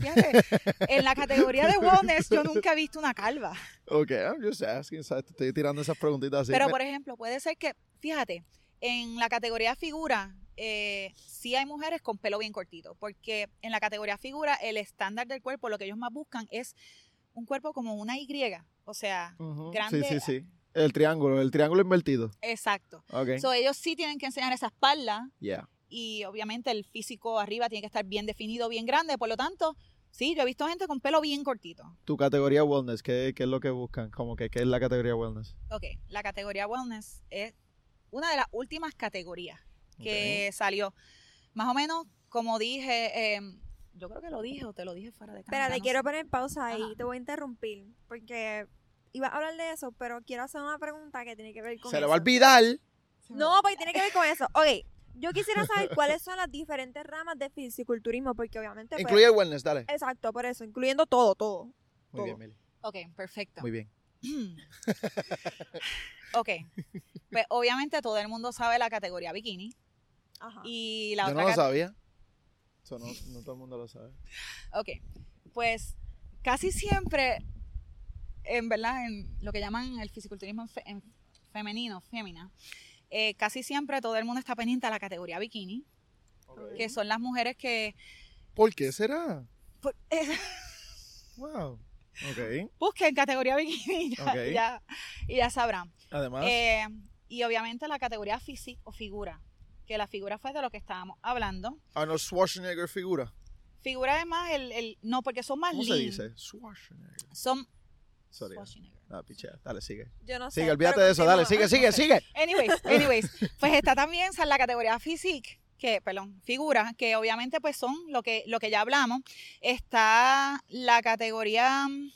Fíjate, en la categoría de wellness yo nunca he visto una calva. Ok, I'm just asking, ¿sabes? Te estoy tirando esas preguntitas así. Pero, por ejemplo, puede ser que, fíjate, en la categoría figura, eh, sí hay mujeres con pelo bien cortito, porque en la categoría figura, el estándar del cuerpo, lo que ellos más buscan es un cuerpo como una Y. O sea, grande- Sí, sí, sí. El triángulo, el triángulo invertido. exacto. Ok. So, ellos sí tienen que enseñar esa espalda yeah. y obviamente el físico arriba tiene que estar bien definido, bien grande. Por lo tanto, sí, yo he visto gente con pelo bien cortito. Tu categoría wellness, ¿qué, qué es lo que buscan? Como que, ¿qué es la categoría wellness? Ok, la categoría wellness es una de las últimas categorías que salió. Más o menos, como dije, eh, yo creo que lo dije o te lo dije fuera de cámara. Espérate, no quiero sé. poner pausa ahí. Ajá. Te voy a interrumpir. Porque iba a hablar de eso, pero quiero hacer una pregunta que tiene que ver con Se eso. le va a olvidar. No, porque tiene que ver con eso. Ok, Yo quisiera saber cuáles son las diferentes ramas de fisiculturismo, porque obviamente. pues, Incluye el wellness, dale. Exacto, por eso, incluyendo todo, todo. Muy todo. bien, Meli. Ok, perfecto. Muy bien. ok. Pues obviamente todo el mundo sabe la categoría bikini. Ajá. Y la Yo otra no lo sabía. Eso no, no todo el mundo lo sabe. Ok, pues casi siempre, en verdad, en lo que llaman el fisiculturismo en, fe- en femenino, fémina, eh, casi siempre todo el mundo está pendiente a la categoría bikini, que son las mujeres que ¿Por qué será? por- eh, Wow. Ok. busquen categoría bikini y ya, Ok. y ya- y ya sabrán. Además, Eh, y obviamente la categoría físico o figura, que la figura fue de lo que estábamos hablando. Arnold Schwarzenegger figura. Figura es más el, el- no, porque son más ¿Cómo se dice? Schwarzenegger. Son Sorry. Schwarzenegger. Ah, pichea. Dale, sigue. Yo no sé. Sigue, olvídate de eso. Dale, sigue, sigue, sigue. Anyways, anyways, pues está también la categoría physique, que, perdón, figura, que obviamente pues son lo que, lo que ya hablamos. Está la categoría mm,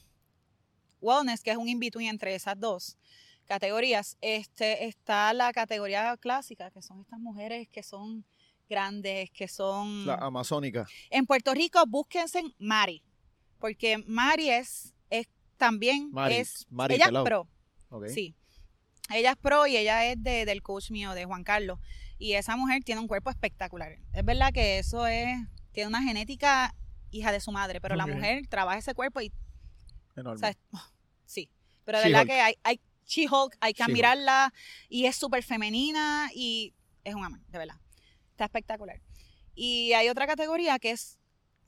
wellness, que es un in-between entre esas dos categorías. Este, está la categoría clásica, que son estas mujeres que son grandes, que son... La amazónica. En Puerto Rico, búsquense en Mari, porque Mari es, es también, Mari, es, Mari ella es pro. Sí. Ella es pro y ella es de- del coach mío, de Juan Carlos. Y esa mujer tiene un cuerpo espectacular. Es verdad que eso es, tiene una genética hija de su madre, pero la mujer trabaja ese cuerpo y, Enorme. Sí. Pero de verdad que hay, hay She-Hulk, hay que admirarla y es súper femenina y es un amor, de verdad. Está espectacular. Y hay otra categoría que es,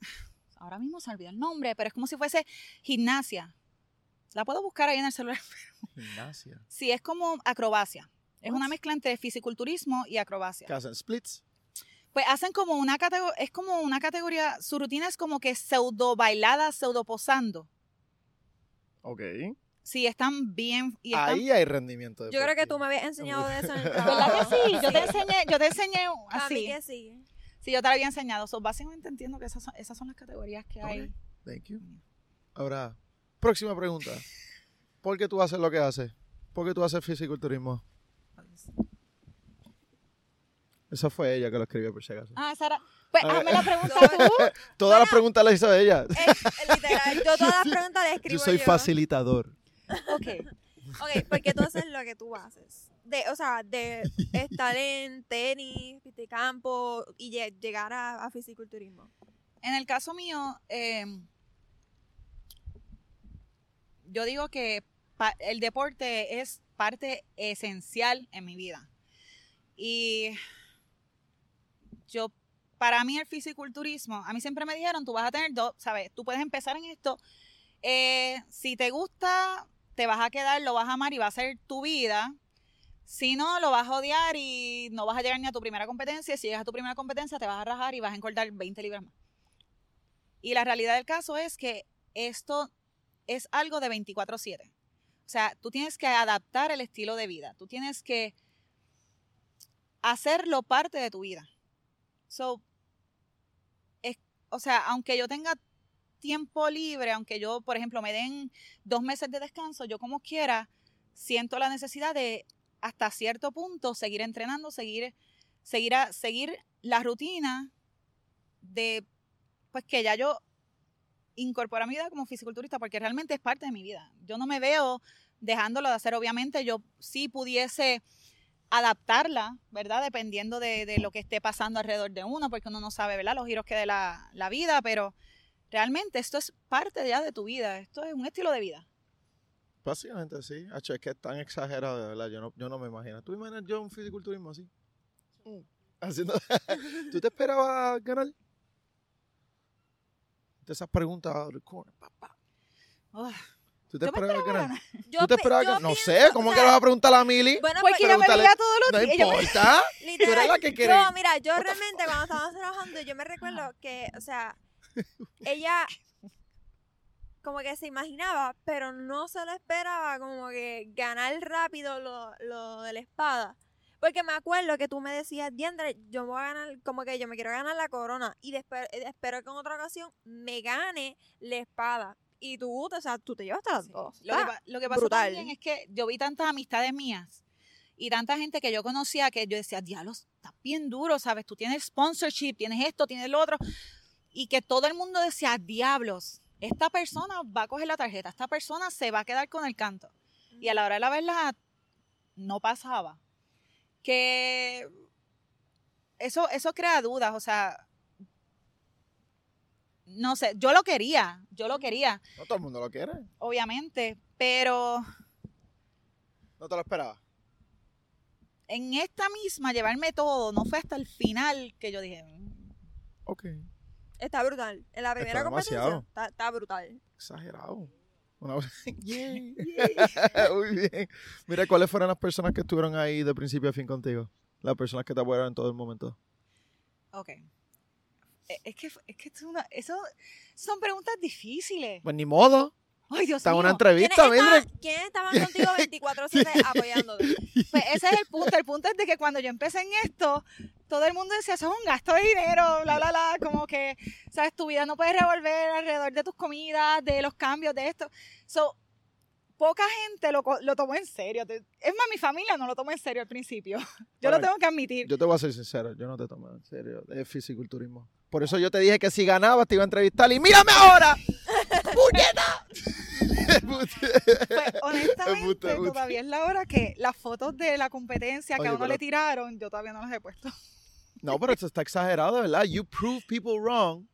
ahora mismo se me olvidó el nombre, pero es como si fuese gimnasia. La puedo buscar ahí en el celular. Gimnasia. Sí, es como acrobacia. Es What? una mezcla entre fisiculturismo y acrobacia. ¿Qué hacen? ¿Splits? Pues hacen como una categoría, es como una categoría, su rutina es como que pseudo bailada, pseudo posando. Ok. Sí, están bien y están Ahí hay rendimiento. Yo creo que tú me habías enseñado de eso en el ¿Verdad trabajo. que sí? Yo te enseñé, yo te enseñé A mí así. que sí. Sí, yo te lo había enseñado. So, básicamente entiendo que esas son, esas son las categorías que hay. Ok. Thank you. Ahora, próxima pregunta. ¿Por qué tú haces lo que haces? ¿Por qué tú haces fisiculturismo? Esa fue ella que lo escribió, por si acaso. Ah, Sara. Pues A ver. hazme la pregunta tú. Todas las preguntas las hizo ella. Es, literal, yo todas las preguntas las escribo Yo soy facilitador. Ok. Ok, porque tú haces lo que tú haces. De, o sea, de estar en tenis, de campo y lle- llegar a, a fisiculturismo. En el caso mío, eh, yo digo que el deporte es parte esencial en mi vida. Y yo, para mí el fisiculturismo, a mí siempre me dijeron, tú vas a tener dos, ¿sabes? Tú puedes empezar en esto. eh, si te gusta, te vas a quedar, lo vas a amar y va a ser tu vida. Si no, lo vas a odiar y no vas a llegar ni a tu primera competencia. Si llegas a tu primera competencia, te vas a rajar y vas a engordar 20 libras más. Y la realidad del caso es que esto es algo de 24/7. O sea, tú tienes que adaptar el estilo de vida. Tú tienes que hacerlo parte de tu vida. So, es- o sea, aunque yo tenga tiempo libre, aunque yo, por ejemplo, me den dos meses de descanso, yo como quiera siento la necesidad de hasta cierto punto seguir entrenando, seguir, seguir, a- seguir la rutina de, pues que ya yo incorporo a mi vida como fisiculturista, porque realmente es parte de mi vida. Yo no me veo dejándolo de hacer, obviamente yo sí pudiese adaptarla, ¿verdad? Dependiendo de, de lo que esté pasando alrededor de uno, porque uno no sabe, ¿verdad? Los giros que dé la, la vida, pero realmente esto es parte ya de tu vida, esto es un estilo de vida. Básicamente sí. Hacho, es que es tan exagerado, de verdad. Yo no, yo no me imagino. ¿Tú imaginas yo un fisiculturismo así? Mm. Haciendo... ¿Tú te esperabas ganar? De esas preguntas out of corner. Ugh. ¿Tú te esperabas esperaba ganar? Yo ¿Tú te pi- esperabas yo ganar? No pienso, sé, ¿cómo o que le vas a preguntar a Mili? Bueno, pues, yo me todos los No días. me- importa. literal, eres la que mira, yo realmente cuando estábamos trabajando, yo me recuerdo que, o sea, ella como que se imaginaba, pero no se lo esperaba como que ganar rápido lo, lo de la espada. Porque me acuerdo que tú me decías, Diandre, yo me voy a ganar, como que yo me quiero ganar la corona y despe- eh, espero que en otra ocasión me gane la espada. Y tú, o sea, tú te llevas hasta las Sí. dos. Lo que, Ah, lo que pasó brutal. también es que yo vi tantas amistades mías y tanta gente que yo conocía que yo decía, diablos, está bien duro, ¿sabes? Tú tienes sponsorship, tienes esto, tienes lo otro. Y que todo el mundo decía, diablos, esta persona va a coger la tarjeta, esta persona se va a quedar con el canto. Y a la hora de la verdad, no pasaba. Que eso, eso crea dudas, o sea, no sé, yo lo quería, yo lo quería, No todo el mundo lo quiere. obviamente, pero No te lo esperaba. en esta misma llevarme todo, no fue hasta el final que yo dije, "Mm, Ok. Está brutal. En la primera Está competencia está, está brutal. Exagerado. Una... Muy bien. Mira, ¿cuáles fueron las personas que estuvieron ahí de principio a fin contigo? Las personas que te apoyaron en todo el momento. ok. E- Es que, es que es una- eso son preguntas difíciles. Pues ni modo. Ay, Dios Está mío. una ¿Quiénes entrevista, estaban. ¿Quiénes estaban contigo 24-7 apoyándote? Pues ese es el punto. El punto es de que cuando yo empecé en esto, todo el mundo decía, eso es un gasto de dinero, bla, bla, bla. Como que, ¿sabes? Tu vida no puede revolver alrededor de tus comidas, de los cambios, de esto. So, poca gente lo, lo tomó en serio. Es más, mi familia no lo tomó en serio al principio. Yo lo tengo que admitir. Yo te voy a ser sincero, yo no te tomé en serio de fisiculturismo. Por eso yo te dije que si ganabas te iba a entrevistar y ¡mírame ahora! ¡Puñeta! Pues, honestamente, todavía es la hora que las fotos de la competencia que a uno pero- le tiraron, yo todavía no las he puesto. No, pero esto está exagerado, ¿verdad? You prove people wrong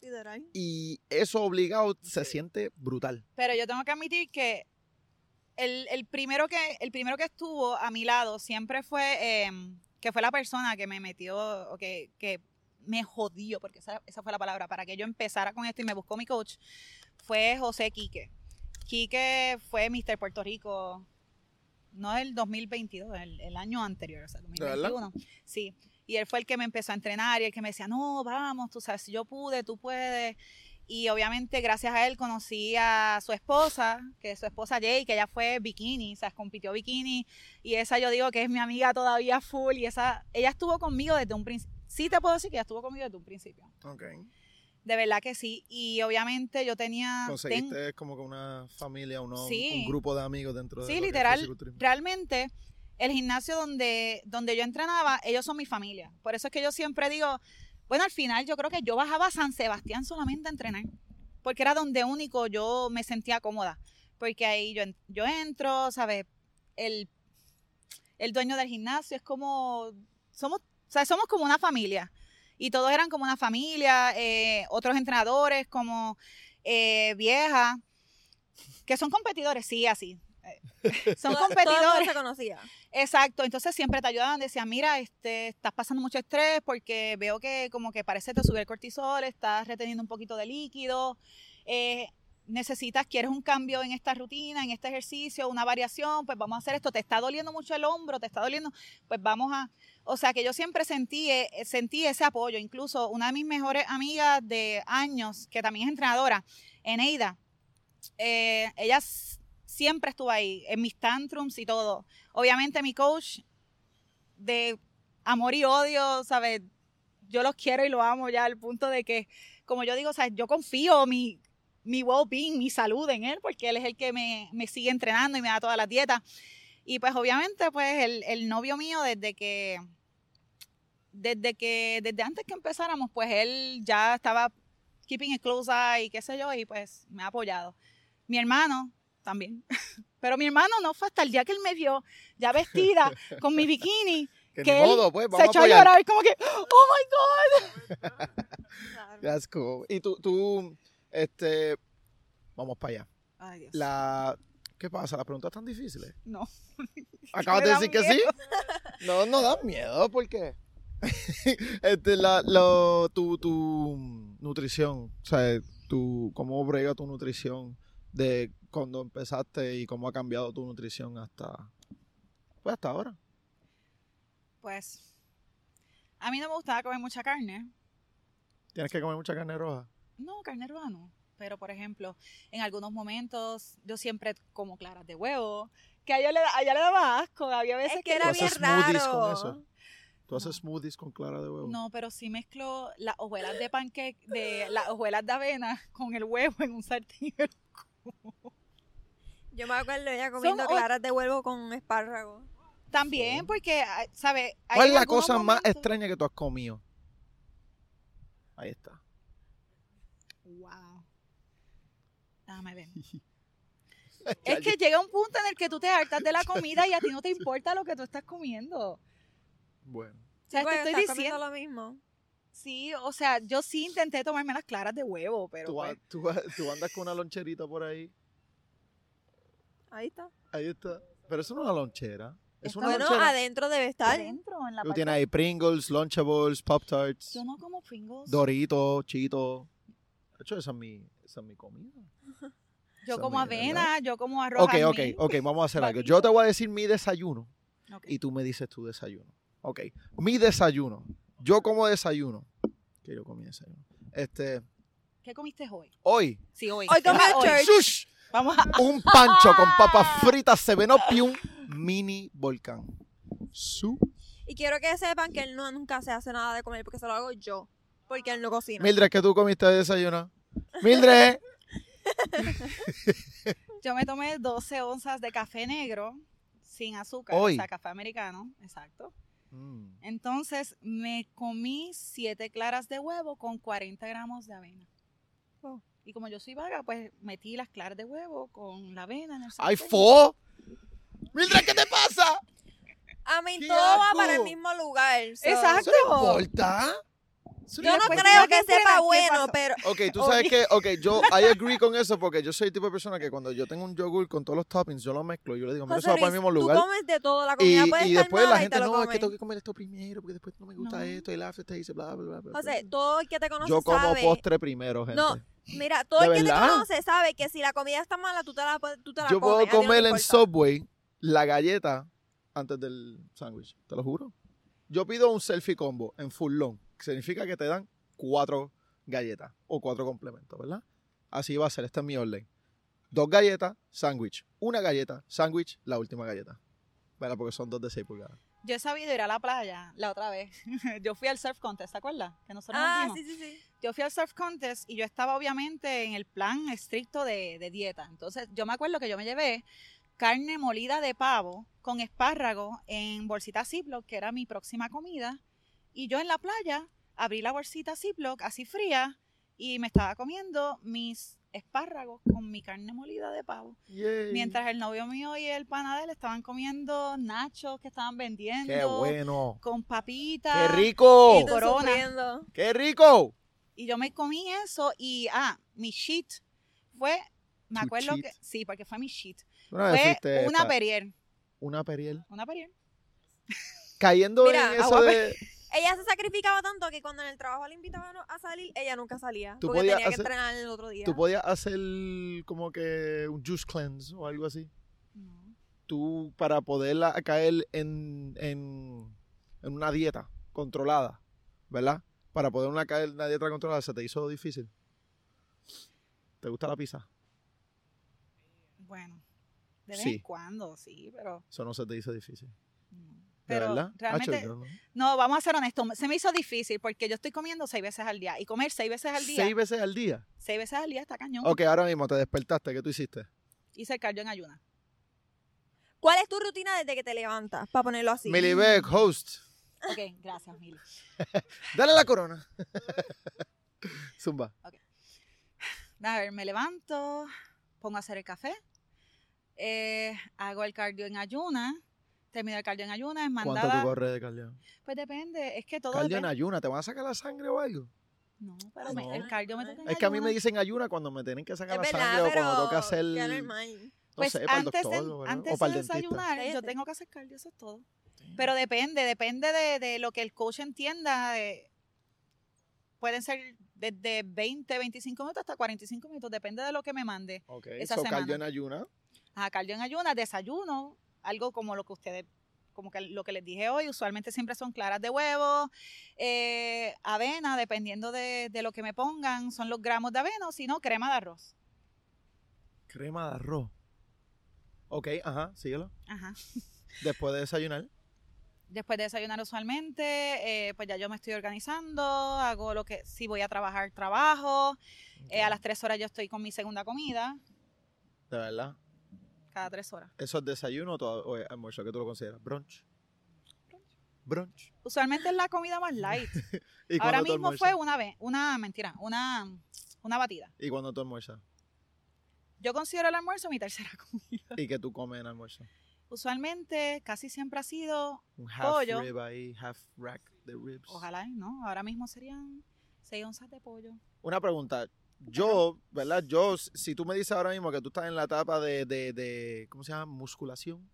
Literal. y eso obligado se siente brutal. Pero yo tengo que admitir que el, el primero que el primero que estuvo a mi lado siempre fue em, que fue la persona que me metió o que, que me jodió, porque esa, esa fue la palabra, para que yo empezara con esto y me buscó mi coach, fue José Quique. Quique fue Mr. Puerto Rico, no el 2022, el, el año anterior, o sea, verdad? 2021. Sí. Y él fue el que me empezó a entrenar y el que me decía, no, vamos, tú sabes, si yo pude, tú puedes. Y obviamente gracias a él conocí a su esposa, que es su esposa Jay, que ella fue bikini, o sea, compitió bikini. Y esa yo digo que es mi amiga todavía full. Y esa, ella estuvo conmigo desde un principio. Sí te puedo decir que ella estuvo conmigo desde un principio. Ok. De verdad que sí. Y obviamente yo tenía... ten- Conseguiste como que una familia, uno, Sí. un grupo de amigos dentro de Sí, literal. realmente el gimnasio donde, donde yo entrenaba, ellos son mi familia. Por eso es que yo siempre digo, bueno, al final yo creo que yo bajaba a San Sebastián solamente a entrenar, porque era donde único yo me sentía cómoda, porque ahí yo, yo entro, ¿sabes? El, el dueño del gimnasio es como, somos, somos como una familia. Y todos eran como una familia, eh, otros entrenadores como eh, que son competidores, sí, así. Eh, son competidores. se conocía. Exacto, entonces siempre te ayudaban, decían, mira, este, estás pasando mucho estrés porque veo que como que parece te sube el cortisol, estás reteniendo un poquito de líquido, eh, necesitas, quieres un cambio en esta rutina, en este ejercicio, una variación, pues vamos a hacer esto, te está doliendo mucho el hombro, te está doliendo, pues vamos a, o sea que yo siempre sentí, eh, sentí ese apoyo, incluso una de mis mejores amigas de años, que también es entrenadora, Eneida, eh, ella siempre estuvo ahí, en mis tantrums y todo. Obviamente mi coach de amor y odio, ¿sabes? Yo los quiero y lo amo ya al punto de que, como yo digo, ¿sabes? Yo confío mi, mi well-being, mi salud en él, porque él es el que me, me sigue entrenando y me da todas las dietas. Y pues obviamente, pues el, el novio mío desde que, desde que, desde antes que empezáramos, pues él ya estaba keeping a close y qué sé yo, y pues me ha apoyado. Mi hermano también. Pero mi hermano no fue hasta el día que él me vio ya vestida con mi bikini, Que, que él modo, pues, se echó a llorar como que, oh my God. That's cool. Y tú, tú, este, vamos para allá. Ay, Dios. La, ¿Qué pasa? Las preguntas están difíciles. No. Acabas de decir que sí. No, no da miedo, ¿por qué? este, la, lo, tu, tu nutrición, o sea, tu, cómo brega tu nutrición de cuando empezaste y cómo ha cambiado tu nutrición hasta, pues hasta ahora. Pues, a mí no me gustaba comer mucha carne. Tienes que comer mucha carne roja. No, carne roja no. Pero, por ejemplo, en algunos momentos yo siempre como claras de huevo, que a ella le, a ella le daba asco. Había veces Es que que... era Tú bien haces smoothies con raro. eso. Tú haces No. smoothies con clara de huevo. No, pero sí mezclo las hojuelas de pancake, de las hojuelas de avena con el huevo en un sartén. Yo me acuerdo ella comiendo claras de huevo con espárragos. También porque, ah, ¿sabes? ¿Cuál es la cosa más extraña que tú has comido? Ahí está. Wow. Déjame ver. Es que llega un punto en el que tú te hartas de la comida y a ti no te importa lo que tú estás comiendo. Bueno. O sea, te estoy diciendo. lo mismo. Sí, o sea, yo sí intenté tomarme las claras de huevo, pero Tú, pues, tú andas con una loncherita por ahí. Ahí está. Ahí está. Pero eso no es una lonchera. Es una Bueno, lonchera. adentro debe estar. adentro, en la Tú parte- tienes ahí Pringles, Lunchables, Pop Tarts, Yo no como Pringles. Doritos, Cheetos. De hecho, esa es mi, esa es mi comida. yo Esa como avena, yo como arroz Ok, ok, ok, vamos a hacer algo. Yo te voy a decir mi desayuno Ok. y tú me dices tu desayuno. Ok, mi desayuno. Yo como desayuno. Que yo comí desayuno. Este, ¿Qué comiste hoy? hoy, Sí, hoy. Hoy comí Ajá, church. ¡shush! Vamos a... un pancho con papas fritas, seven up y un mini volcán. Su. Y quiero que sepan que él no, nunca se hace nada de comer porque se lo hago yo. Porque él no cocina. Mildred, ¿qué tú comiste de desayuno? Mildred. Yo me tomé 12 onzas de café negro sin azúcar, Hoy. o sea, café americano, exacto. Mm. Entonces me comí 7 claras de huevo con 40 gramos de avena. Oh. Y como yo soy vaga, pues metí las claras de huevo con la avena en el ¡Ay, fo! Mildred, ¿qué te pasa? A mí ¡Qué todo va para el mismo lugar. so- Exacto. ¿Eso no importa? Yo no Después creo que sepa bueno, pero Ok, tú sabes que, ok, yo, I agree con eso porque yo soy el tipo de persona que cuando yo tengo un yogur con todos los toppings, yo lo mezclo y yo le digo, mira, eso va para el mismo tú lugar. comes de todo, la Y, comida puede y estar después la mala y gente, te lo no, es que tengo que comer esto primero porque después no me gusta No. esto y el aftertaste, bla, bla, bla, bla. José, todo el que te conoce yo como sabe. postre primero, gente. No, Mira, todo ¿De el que verdad? te conoce sabe que si la comida está mala, tú te la, puedes- tú te la yo comes. puedo a ti no te comer en. Subway la galleta antes del sándwich, te lo juro. Yo pido un selfie combo en full long, significa que te dan cuatro galletas o cuatro complementos, ¿verdad? Así va a ser, este es mi orden. Dos galletas, sándwich. Una galleta, sándwich, la última galleta. ¿Verdad? Porque son dos de seis pulgadas. Yo he sabido ir a la playa la otra vez. yo fui al surf contest, ¿te acuerdas? Que nosotros nos Ah, vimos. sí, sí, sí. Yo fui al surf contest y yo estaba obviamente en el plan estricto de, de dieta. Entonces, yo me acuerdo que yo me llevé carne molida de pavo con espárragos en bolsita Ziploc, que era mi próxima comida. Y yo en la playa abrí la bolsita Ziploc así fría y me estaba comiendo mis espárragos con mi carne molida de pavo. Yay. Mientras el novio mío y el panadero estaban comiendo nachos que estaban vendiendo. ¡Qué bueno! Con papitas. ¡Qué rico! Y Corona. sufriendo. ¡Qué rico! Y yo me comí eso y, ah, mi sheet fue, me Tu acuerdo cheat. que, sí, porque fue mi sheet. Una vez Fue una Perrier, una periel. una Perrier. Cayendo Mira, en eso de... Ella se sacrificaba tanto que cuando en el trabajo le invitaban a salir, ella nunca salía. Tú porque podías tenía que hacer- entrenar el otro día. Tú podías hacer como que un juice cleanse o algo así. No. Tú, para poderla caer en, en, en una dieta controlada, ¿verdad? Para poder una caer en una dieta controlada, ¿se te hizo difícil? ¿Te gusta la pizza? Bueno, de vez Sí. en cuando, sí, pero... Eso no se te hizo difícil. no. ¿De Pero verdad? realmente, Hacho, no. no, vamos a ser honestos, se me hizo difícil porque yo estoy comiendo seis veces al día y comer seis veces al día, ¿Seis veces al día? seis veces al día está cañón. Ok, ahora mismo te despertaste. ¿Qué tú hiciste? Hice el cardio en ayuna. ¿Cuál es tu rutina desde que te levantas? Para ponerlo así. Millie Beck, host. Ok, gracias, Mili. Dale la corona. Zumba. A ver, me levanto, pongo a hacer el café, eh, hago el cardio en ayuna, termino el cardio en ayuna, es ¿Cuánto mandada. tú corres de cardio? Pues depende, es que todo Cardio en depende. ayuna. ¿Te van a sacar la sangre o algo? No, pero no. el cardio me toca en Es que a mí me ayuna. dicen ayuna cuando me tienen que sacar Es la verdad, sangre o cuando toca hacer... No. Pues sé, para el antes, doctor antes o para de el dentista. desayunar, yo tengo que hacer cardio, eso es todo. Pero depende, depende de, de lo que el coach entienda. de- pueden ser desde 20, 25 minutos hasta 45 minutos, depende de lo que me mande. Ok, esa so semana. cardio en ayuna. a cardio en ayunas, desayuno, algo como lo que ustedes, como que lo que les dije hoy, usualmente siempre son claras de huevo, eh, avena, dependiendo de, de lo que me pongan, son los gramos de avena, o si no, crema de arroz. Crema de arroz. Ok, ajá, síguelo. Ajá. Después de desayunar. Después de desayunar usualmente, eh, pues ya yo me estoy organizando, hago lo que, si voy a trabajar, trabajo, eh, a las tres horas yo estoy con mi segunda comida, De verdad. Cada tres horas. ¿Eso es desayuno o, es almuerzo? ¿Qué tú lo consideras? ¿Brunch? Brunch. Usualmente es la comida más light. ¿Y Ahora cuándo mismo fue una vez, una mentira, una, una batida. ¿Y cuando tú almuerzas? Yo considero el almuerzo mi tercera comida. ¿Y qué tú comes en almuerzo? Usualmente casi siempre ha sido, Un half Pollo. rib ahí, half rack de ribs. ojalá, ¿no? Ahora mismo serían seis onzas de pollo. Una pregunta. Yo, ¿verdad? Yo, si tú me dices ahora mismo que tú estás en la etapa de, de, de ¿cómo se llama? Musculación.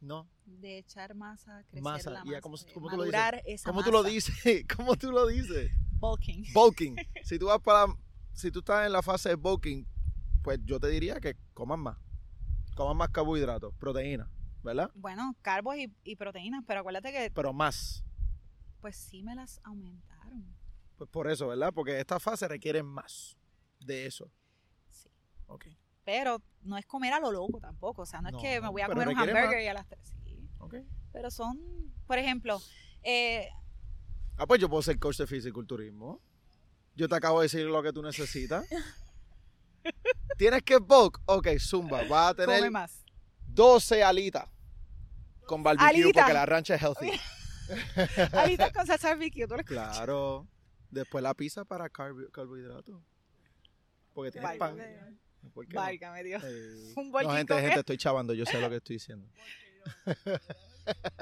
¿No? De echar masa, crecer Masa, la masa, ¿cómo- de cómo tú lo dices? ¿Cómo tú lo dices? ¿Cómo tú lo dices? Bulking. Bulking. Si tú vas para, si tú estás en la fase de bulking, pues yo te diría que comas más. Comas más carbohidratos, proteínas, ¿verdad? Bueno, carbos y, y proteínas, pero acuérdate que Pero más. pues sí me las aumentaron. Pues por eso, ¿verdad? Porque esta fase requiere más de eso. Sí. Ok. Pero no es comer a lo loco tampoco. O sea, no, No, es que me voy a comer un hamburger y a las tres. Sí. Ok. Pero son, por ejemplo, eh, Ah, pues yo puedo ser coach de fisiculturismo. Yo te acabo de decir lo que tú necesitas. Tienes que bulk. Ok, Zumba. Vas a come tener más. 12 alitas con barbecue porque la rancha es healthy. Alitas con salsa barbecue, tú lo Claro. Después la pizza para carbo- carbohidratos. Porque tienes pan. Válgame. ¿Por qué no? Válgame Dios. Eh, Un no, gente, gente, estoy chavando. Yo sé lo que estoy diciendo.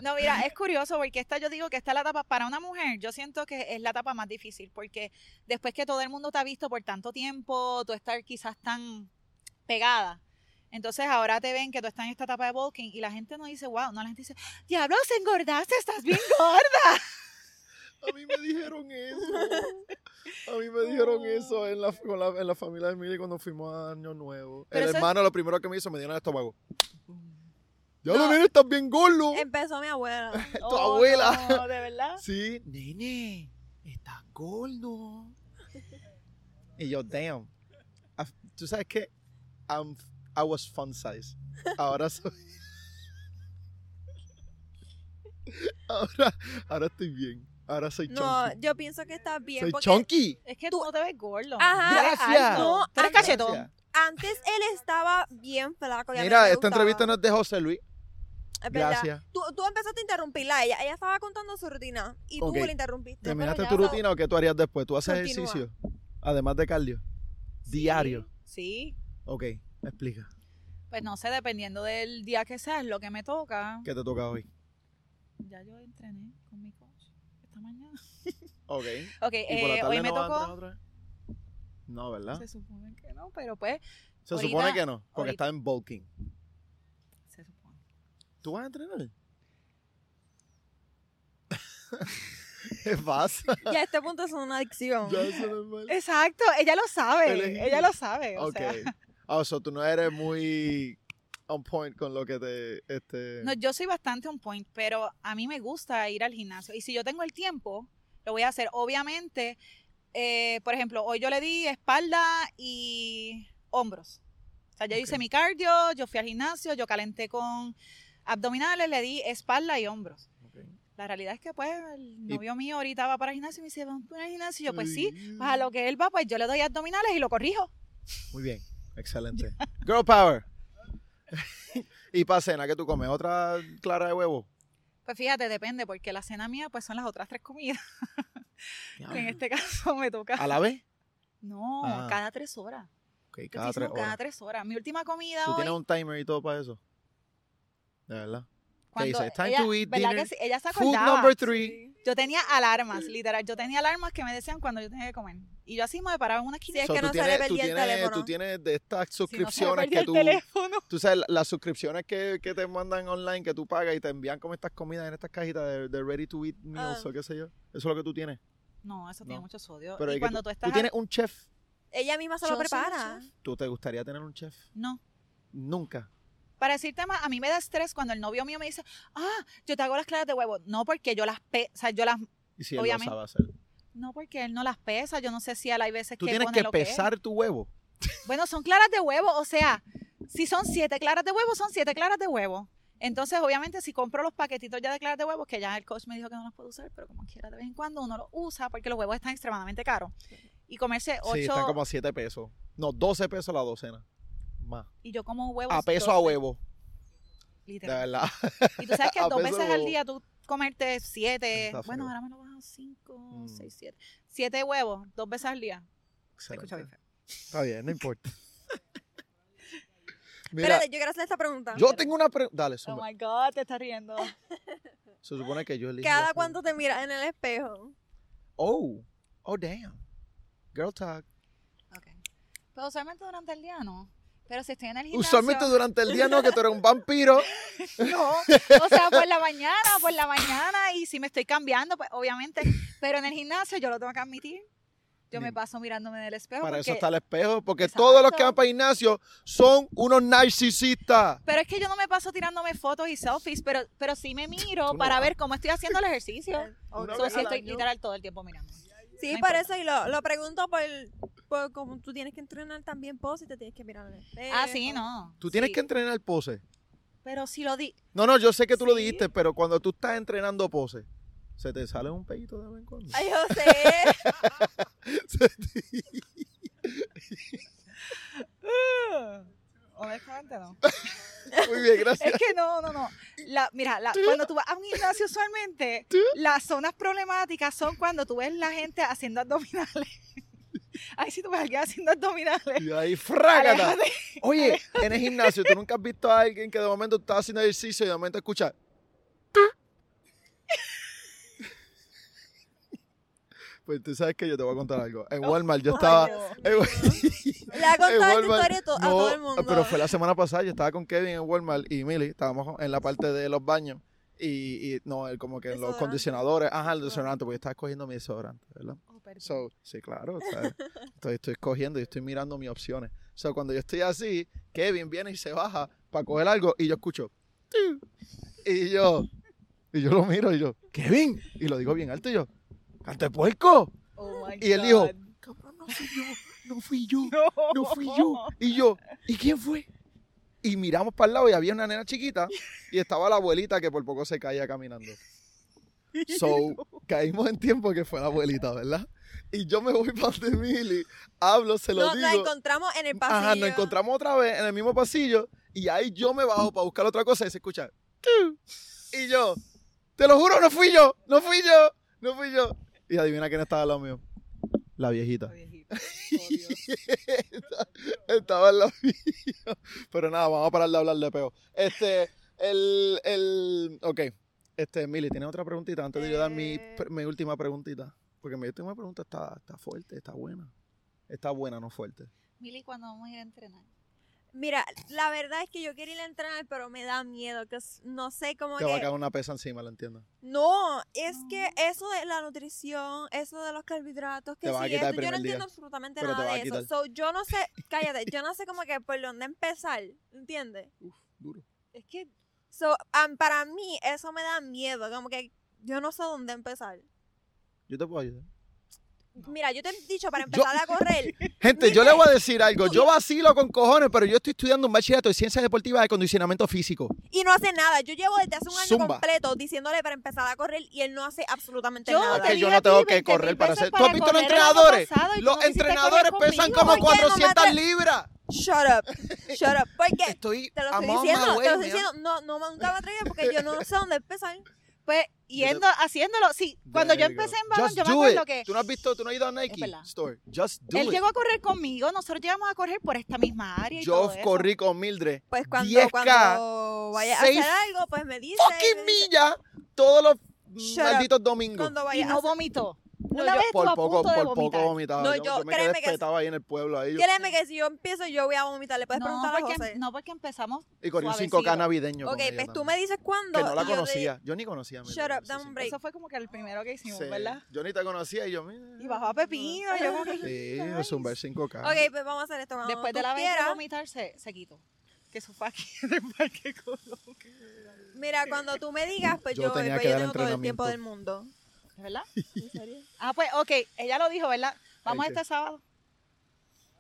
No, mira, es curioso porque esta yo digo que esta es la etapa para una mujer, yo siento que es la etapa más difícil porque después que todo el mundo te ha visto por tanto tiempo, tú estar quizás tan pegada. Entonces ahora te ven que tú estás en esta etapa de bulking y la gente no dice, wow, no, la gente dice, diablos, engordaste, estás bien gorda. A mí me dijeron eso. A mí me dijeron eso en la, con la- en la familia de Emily cuando fuimos a Año Nuevo. Pero el es- hermano lo primero que me hizo me dio en el estómago. Ya No. lo nene, estás bien gordo. Empezó mi abuela. tu Oh, abuela. no, de verdad. Sí, nene, estás gordo. Y yo, damn. ¿Tú sabes qué? I'm- I was fun size. Ahora soy. Ahora, ahora estoy bien. Ahora soy No, chunky. yo pienso que está bien soy porque chunky. Es que tú no te ves gordo. Ajá. Gracias. No, Tú eres antes- cachetón. Antes él estaba bien flaco. y Mira, esta entrevista no es de José Luis. Es verdad. Gracias. Tú, tú empezaste a interrumpirla a ella. Ella estaba contando su rutina y tú la interrumpiste. ¿Terminaste tu rutina o qué tú harías después? ¿Tú haces Continúa. ejercicio? Además de cardio. Diario. Sí. Ok, explica. Pues no sé, dependiendo del día que sea, es lo que me toca. ¿Qué te toca hoy? Ya yo entrené con mi coach esta mañana. Ok. Ok, ¿Y por la eh, hoy me no a entrenar tocó. otra vez? No, ¿verdad? Se supone que no, pero pues Se ahorita- supone que no, porque ahorita- está en bulking. se supone. ¿Tú vas a entrenar? ¿Qué pasa? Ya a este punto es una adicción. Ya eso. Exacto, ella lo sabe, Elegí. ella lo sabe. O Ok. sea, Ah, so tú no eres muy on point con lo que te... Este... no, yo soy bastante on point, pero a mí me gusta ir al gimnasio. Y si yo tengo el tiempo, lo voy a hacer. Obviamente, eh, por ejemplo, hoy yo le di espalda y hombros. O sea, yo Ok. hice mi cardio, yo fui al gimnasio, yo calenté con abdominales, le di espalda y hombros. Ok. La realidad es que, pues, el novio mío ahorita va para el gimnasio y me dice, vamos para el gimnasio. Y yo, pues sí, pues a lo que él va, pues yo le doy abdominales y lo corrijo. Muy bien, excelente. Girl power. y para cena, ¿qué tú comes? ¿Otra clara de huevo? Pues fíjate, depende, porque la cena mía, pues son las otras tres comidas. en este caso me toca. ¿A la vez? No, Ah. cada tres horas. Ok, Te estoy cada tres horas. cada tres horas. Mi última comida ¿Tú hoy, tienes un timer y todo para eso? De verdad. Cuando dice? Time ella, to eat ¿verdad dinner, que sí? ella se Food number three. Yo tenía alarmas, literal. Yo tenía alarmas que me decían cuando yo tenía que comer. Y yo así me paraba en una esquina. Sí, es So, que tú no se le tienes- tú perdía el tienes- teléfono. Tú tienes de estas Si no suscripciones que el tú... teléfono. Tú sabes, las suscripciones que, que te mandan online, que tú pagas y te envían como estas comidas en estas cajitas de, de ready to eat meals Ah. o qué sé yo. Eso es lo que tú tienes. No, eso tiene No. mucho sodio. Pero y hay que cuando tú, tú estás... tú tienes un chef. Ella misma se lo prepara. ¿Tú te gustaría tener un chef? No. Nunca. Para decirte más, a mí me da estrés cuando el novio mío me dice, ah, yo te hago las claras de huevo. No porque yo las pe o sea, yo las, Y si él Obviamente. lo sabe hacer. no porque él no las pesa, yo no sé si él hay veces Tú que tienes pone que lo que es. pesar tu huevo. Bueno, son claras de huevo, o sea, si son siete claras de huevo, son siete claras de huevo. Entonces, obviamente, si compro los paquetitos ya de claras de huevo, que ya el coach me dijo que no los puedo usar, pero como quiera, de vez en cuando uno los usa porque los huevos están extremadamente caros. Y comerse Sí, ocho, están como a 7 pesos. No, 12 pesos la docena. Más. Y yo como huevos. A peso a huevo. De Literal. verdad. Y tú sabes que A dos veces al huevo. día tú comerte siete. Está Bueno, feo. ahora me lo bajan cinco, Mm. seis, siete. Siete huevos, dos veces al día. Escucha bien. Está bien, no importa. Mira, Espérate, yo quiero hacer esta pregunta. yo tengo una pregunta. Dale, Oh zumba. my God, te estás riendo. Se supone que yo elijo. ¿Cada cuánto te miras en el espejo? Oh, oh, damn. Girl talk. Ok. Pero usualmente durante el día no. Pero si estoy en el gimnasio. Usualmente durante el día no, que tú eres un vampiro. No, o sea, por la mañana, por la mañana, y si me estoy cambiando, pues obviamente, pero en el gimnasio yo lo tengo que admitir. Yo me paso mirándome en el espejo. Para eso porque- está el espejo, porque Exacto. todos los que van para el gimnasio son unos narcisistas. Pero es que yo no me paso tirándome fotos y selfies, pero, pero sí me miro no para vas. ver cómo estoy haciendo el ejercicio. Vez sí al estoy año. literal todo el tiempo mirando. Sí, No por importa. eso, y lo, lo pregunto por, por como tú tienes que entrenar también pose y te tienes que mirar en el espejo. Ah, sí, no. Tú tienes Sí. que entrenar pose. Pero si lo di. No, no, yo sé que tú lo Sí. dijiste, pero cuando tú estás entrenando pose, se te sale un pedito de vez en cuando. Ay, yo sé. Se te- Honestamente no. Muy bien, gracias. Es que no, no, no. La, mira, la- cuando tú vas a un gimnasio usualmente, las zonas problemáticas son cuando tú ves la gente haciendo abdominales. Ay, si tú ves a alguien haciendo abdominales. Y ahí, frágata. Oye, en el gimnasio, ¿tú nunca has visto a alguien que de momento tú estás haciendo ejercicio y de momento escucha? Pues tú sabes que yo te voy a contar algo. En Walmart yo estaba... En Le ha contado esta Walmart, historia to- a no, todo el mundo. Pero fue la semana pasada, yo estaba con Kevin en Walmart y Millie, estábamos en la parte de los baños y, y no, el- como que los condicionadores, ajá, el desodorante, porque estaba escogiendo mi desodorante, ¿verdad? Oh. So, sí, claro, o estoy, estoy escogiendo y estoy mirando mis opciones. So, cuando yo estoy así, Kevin viene y se baja para coger algo y yo escucho, y yo, y yo lo miro y yo, Kevin, y lo digo bien alto y yo, ¡cante puerco! Oh Y él dijo, cabrón, no fui yo, no fui yo no, no fui yo. Y yo, ¿y quién fue? Y miramos para el lado y había una nena chiquita y estaba la abuelita que por poco se caía caminando. So, caímos en tiempo que fue la abuelita, ¿verdad? Y yo me voy para de Milly, hablo, se lo No, nos digo. encontramos en el pasillo. Ajá, nos encontramos otra vez en el mismo pasillo y ahí yo me bajo para buscar otra cosa y se escucha. Y yo, te lo juro, no fui yo, no fui yo, no fui yo. Y adivina quién estaba al lado mío. La viejita. Oh, Dios. Estaba en la. Pero nada, vamos a parar de hablar de peo. Este, el, el, ok. Este, Mili, ¿tienes otra preguntita antes de yo dar mi, Eh. mi última preguntita? Porque mi última pregunta está, está fuerte, está buena. Está buena, no fuerte. Mili, cuando vamos a ir a entrenar? Mira, la verdad es que yo quiero ir a entrenar, pero me da miedo, que no sé cómo Te va a que... caer una pesa encima, lo entiendo. No, es que eso de la nutrición, eso de los carbohidratos, que sí, esto, yo no día, entiendo absolutamente nada de eso. So, yo no sé, cállate, yo no sé cómo que por dónde empezar, ¿entiendes? Uf, duro. Es que So, am- para mí eso me da miedo, como que yo no sé dónde empezar. Yo te puedo ayudar. Mira, yo te he dicho para Yo- empezar a correr, Gente, yo le voy a decir algo. Yo vacilo con cojones, pero yo estoy estudiando un bachillerato de ciencias deportivas de condicionamiento físico. y no hace nada. Yo llevo desde hace un año Zumba. completo diciéndole para empezar a correr y él no hace absolutamente Yo nada. Es que yo no tengo que 20.000 correr para hacer. ¿Tú has visto los entrenadores? Los entrenadores pesan como ¿Por qué no me 400 atre- libras. Shut up, shut up. Porque Estoy te lo estoy diciendo, my te way, lo estoy diciendo. No, no, nunca me atreví porque yo no sé dónde empezar. Pues yendo, haciéndolo. Sí, cuando yo empecé en balón, yo me do acuerdo it. que Tú no has visto, tú no has ido a Nike. Store. Just do él it. llegó a correr conmigo, nosotros llegamos a correr por esta misma área y Yo todo eso. corrí con Mildred Pues cuando, 10K, cuando vayas a hacer algo, pues me dices. fucking millas todos los Shut malditos domingos. Cuando y no vomitó. No, Una yo- vez por a poco, punto de por poco vomitaba. No, yo, yo- me quedé que- ahí en el pueblo. Ahí, yo- Créeme que si yo empiezo, yo voy a vomitar. Le puedes No preguntar a porque, José. no, porque empezamos y corrí un suavecito. 5K navideño. ok, pues tú me dices cuándo. Que no la y yo te- conocía. Yo ni conocía. Shut up, dame sí. un break. Eso fue como que el primero que hicimos, Sí, ¿verdad? Yo ni te conocía y yo, mira. Y bajó a Pepino, y yo como que... Sí, nice. me zumbé el 5K. Ok, pues vamos a hacer esto. Después de la vez de vomitar, se, se quitó. Que eso fue aquí en el Parque Colón. Mira, cuando tú me digas, pues Yo yo, tenía que yo dar tengo todo el tiempo del mundo. ¿Verdad? Ah, pues, ok, ella lo dijo, ¿verdad? Vamos este sábado.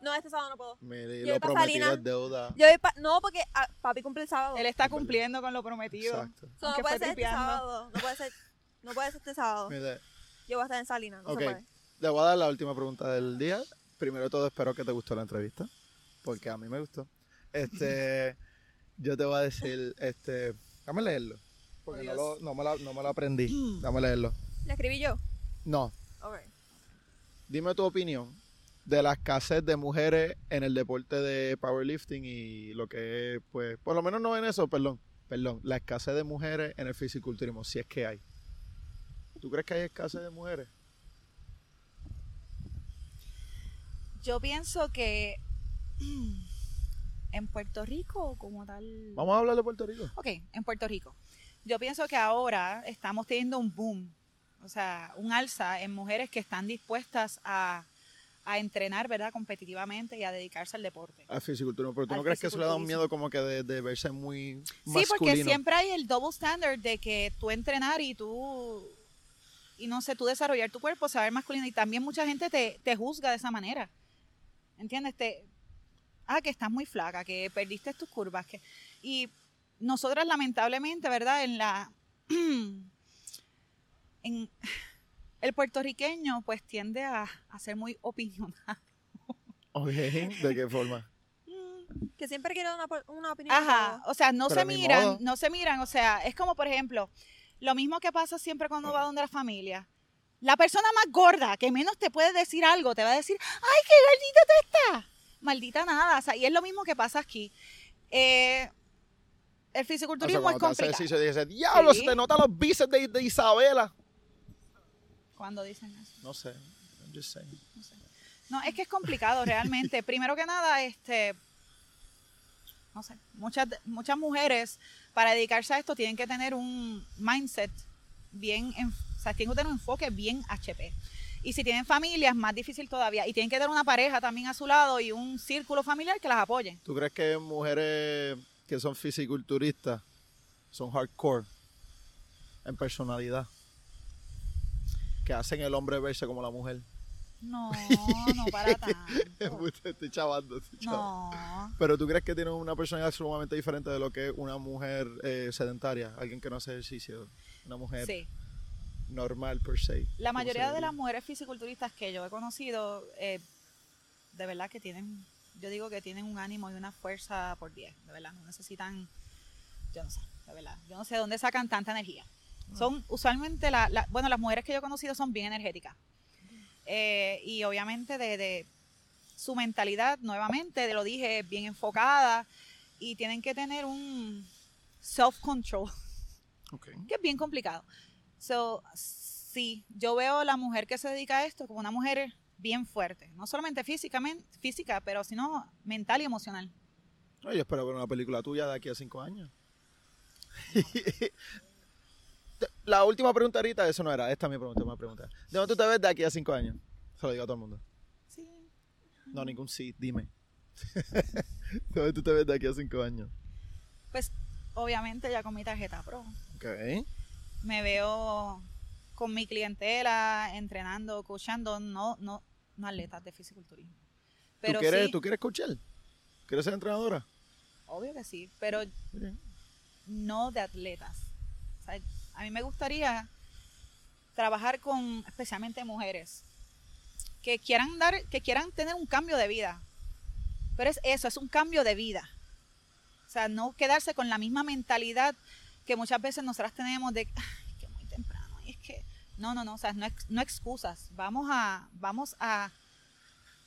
No, este sábado no puedo. Me Yo lo voy pa' prometido Salinas. es deuda. Yo voy pa- no, porque ah, papi cumple el sábado. Él está cumpliendo con lo prometido. Exacto. So, no puede ser este sábado. No puede ser, no puede ser este sábado. Mira, Yo voy a estar en Salinas, no Ok. se puede. Le voy a dar la última pregunta del día. Primero de todo, espero que te gustó la entrevista, porque a mí me gustó. Este, yo te voy a decir, este, dame leerlo. Porque no, lo, no, me lo, no me lo aprendí. Dame leerlo. ¿La escribí yo? No, Ok. dime tu opinión de la escasez de mujeres en el deporte de powerlifting y lo que es, pues, por lo menos no en eso, perdón, perdón, la escasez de mujeres en el fisiculturismo, si es que hay. ¿Tú crees que hay escasez de mujeres? Yo pienso que en Puerto Rico, como tal. Vamos a hablar de Puerto Rico. Ok, en Puerto Rico. Yo pienso que ahora estamos teniendo un boom, o sea, un alza en mujeres que están dispuestas a, a entrenar, ¿verdad?, competitivamente y a dedicarse al deporte. Al fisiculturismo, pero ¿tú no crees que eso le da un miedo como que de, de verse muy Sí, masculino? porque siempre hay el double standard de que tú entrenar y tú, y no sé, tú desarrollar tu cuerpo, saber masculino. Y también mucha gente te, te juzga de esa manera. ¿Entiendes? Te, ah, que estás muy flaca, que perdiste tus curvas. Que, y nosotras lamentablemente, ¿verdad? En la... en, el puertorriqueño pues tiende a, a ser muy opinional. Ok, ¿de qué forma? Que siempre quiero una, una opinión. Ajá, o sea, no Pero se miran, modo. no se miran, o sea, es como por ejemplo, lo mismo que pasa siempre cuando va donde la familia. La persona más gorda que menos te puede decir algo, te va a decir, ay, qué gordita tú estás. Maldita nada, o sea, y es lo mismo que pasa aquí. Eh, el O sea, fisiculturismo es complicado. ejercicio, dices, diablo, Sí. se te notan los bíceps de, de Isabela. Cuando dicen eso. No sé, I'm just saying. No, sé. No, es que es complicado realmente. Primero que nada, este, no sé, muchas, muchas mujeres para dedicarse a esto tienen que tener un mindset bien, en- o sea, tienen que tener un enfoque bien HP. Y si tienen familia es más difícil todavía. Y tienen que tener una pareja también a su lado y un círculo familiar que las apoye. ¿Tú crees que mujeres que son fisiculturistas son hardcore en personalidad? Que hacen el hombre verse como la mujer. No, no para tanto. estoy chavando, estoy chavando. No. Pero tú crees que tienen una personalidad sumamente diferente de lo que es una mujer eh, sedentaria, alguien que no hace ejercicio, una mujer Sí. normal per se. La ¿Cómo mayoría de las mujeres fisiculturistas que yo he conocido, eh, de verdad que tienen, yo digo que tienen un ánimo y una fuerza por 10, de verdad, no necesitan, yo no sé, de verdad, yo no sé de dónde sacan tanta energía. Son usualmente, la, la- bueno, las mujeres que yo he conocido son bien energéticas. Eh, y obviamente de, de su mentalidad, nuevamente, de lo dije, bien enfocada y tienen que tener un self-control Ok. que es bien complicado. So, sí, yo veo la mujer que se dedica a esto como una mujer bien fuerte, no solamente físicamente, física, pero sino mental y emocional. No, yo espero ver una película tuya de aquí a cinco años. La última pregunta ahorita, eso no era, esta es mi pregunta, pregunta. ¿De dónde tú te ves de aquí a cinco años? Se lo digo a todo el mundo. Sí. No, ningún sí, dime. ¿De dónde tú te ves de aquí a cinco años? Pues obviamente ya con mi tarjeta pro. Ok. Me veo con mi clientela entrenando, coachando, no, no, no atletas de fisiculturismo. Pero ¿Tú quieres, sí, ¿Tú quieres escuchar? ¿Quieres ser entrenadora? obvio que sí, pero no de atletas. O sea, a mí me gustaría trabajar con especialmente mujeres que quieran dar, que quieran tener un cambio de vida. Pero es eso, es un cambio de vida. O sea, no quedarse con la misma mentalidad que muchas veces nosotras tenemos de "Ay, que muy temprano. Y es que no, no, no, o sea, no, no excusas. Vamos a, vamos a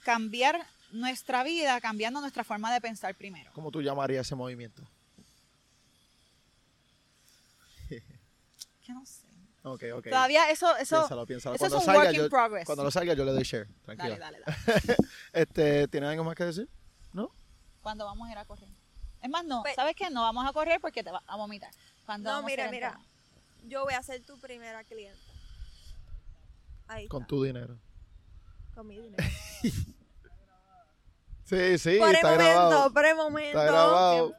cambiar nuestra vida cambiando nuestra forma de pensar primero. ¿Cómo tú llamarías ese movimiento? Que no sé. Ok, ok. Todavía eso, eso, Piénsalo, piénsalo. eso es Cuando un salga, work in yo, progress. cuando lo salga, yo le doy share. Tranquila. Dale, dale, dale. Este, ¿Tienes algo más que decir? ¿No? Cuando vamos a ir a correr. Es más, no, Pues- ¿sabes qué? No vamos a correr porque te vas a vomitar. Cuando No, mira, mira. Yo voy a ser tu primera clienta. Ahí Con está, tu dinero. con mi dinero. Sí, sí, por el está momento, grabado. por el momento. Está grabado.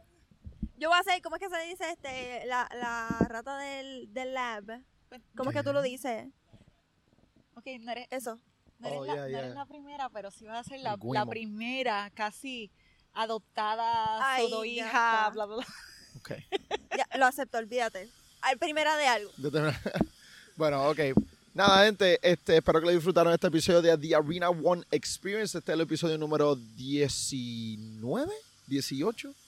Yo voy a ser, ¿cómo es que se dice? este La, la rata del, del lab. ¿Cómo es que tú lo dices? Ok, no eres, Eso. no eres Oh, la, yeah, no yeah. eres la primera, pero sí vas a ser la, El guimo. la primera casi adoptada, Ay, pseudo ya hija, está. bla, bla, bla. Ok. Ya, lo acepto, olvídate. Al primera de algo. Bueno, ok. Nada, gente, este, espero que lo disfrutaron este episodio de The Arena One Experience. Este es el episodio número 19. 18, Creo que sí.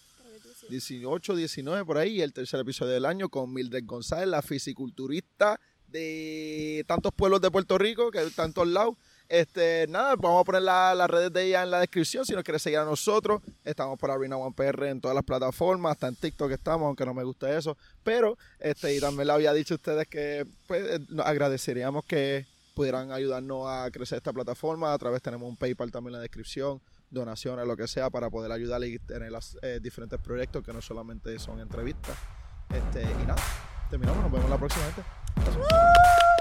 18, 19 por ahí, el tercer episodio del año con Mildred González, la fisiculturista de tantos pueblos de Puerto Rico, que en todos lados. Este, nada, vamos a poner la- las redes de ella en la descripción si nos quiere seguir a nosotros. Estamos por Arena One PR en todas las plataformas, hasta en TikTok estamos, aunque no me gusta eso. Pero, este, y también le había dicho ustedes que pues, eh, agradeceríamos que pudieran ayudarnos a crecer esta plataforma. A través tenemos un PayPal también en la descripción, donaciones, lo que sea, para poder ayudarle y tener las, eh, diferentes proyectos que no solamente son entrevistas. Este, y nada, terminamos, nos vemos la próxima gente.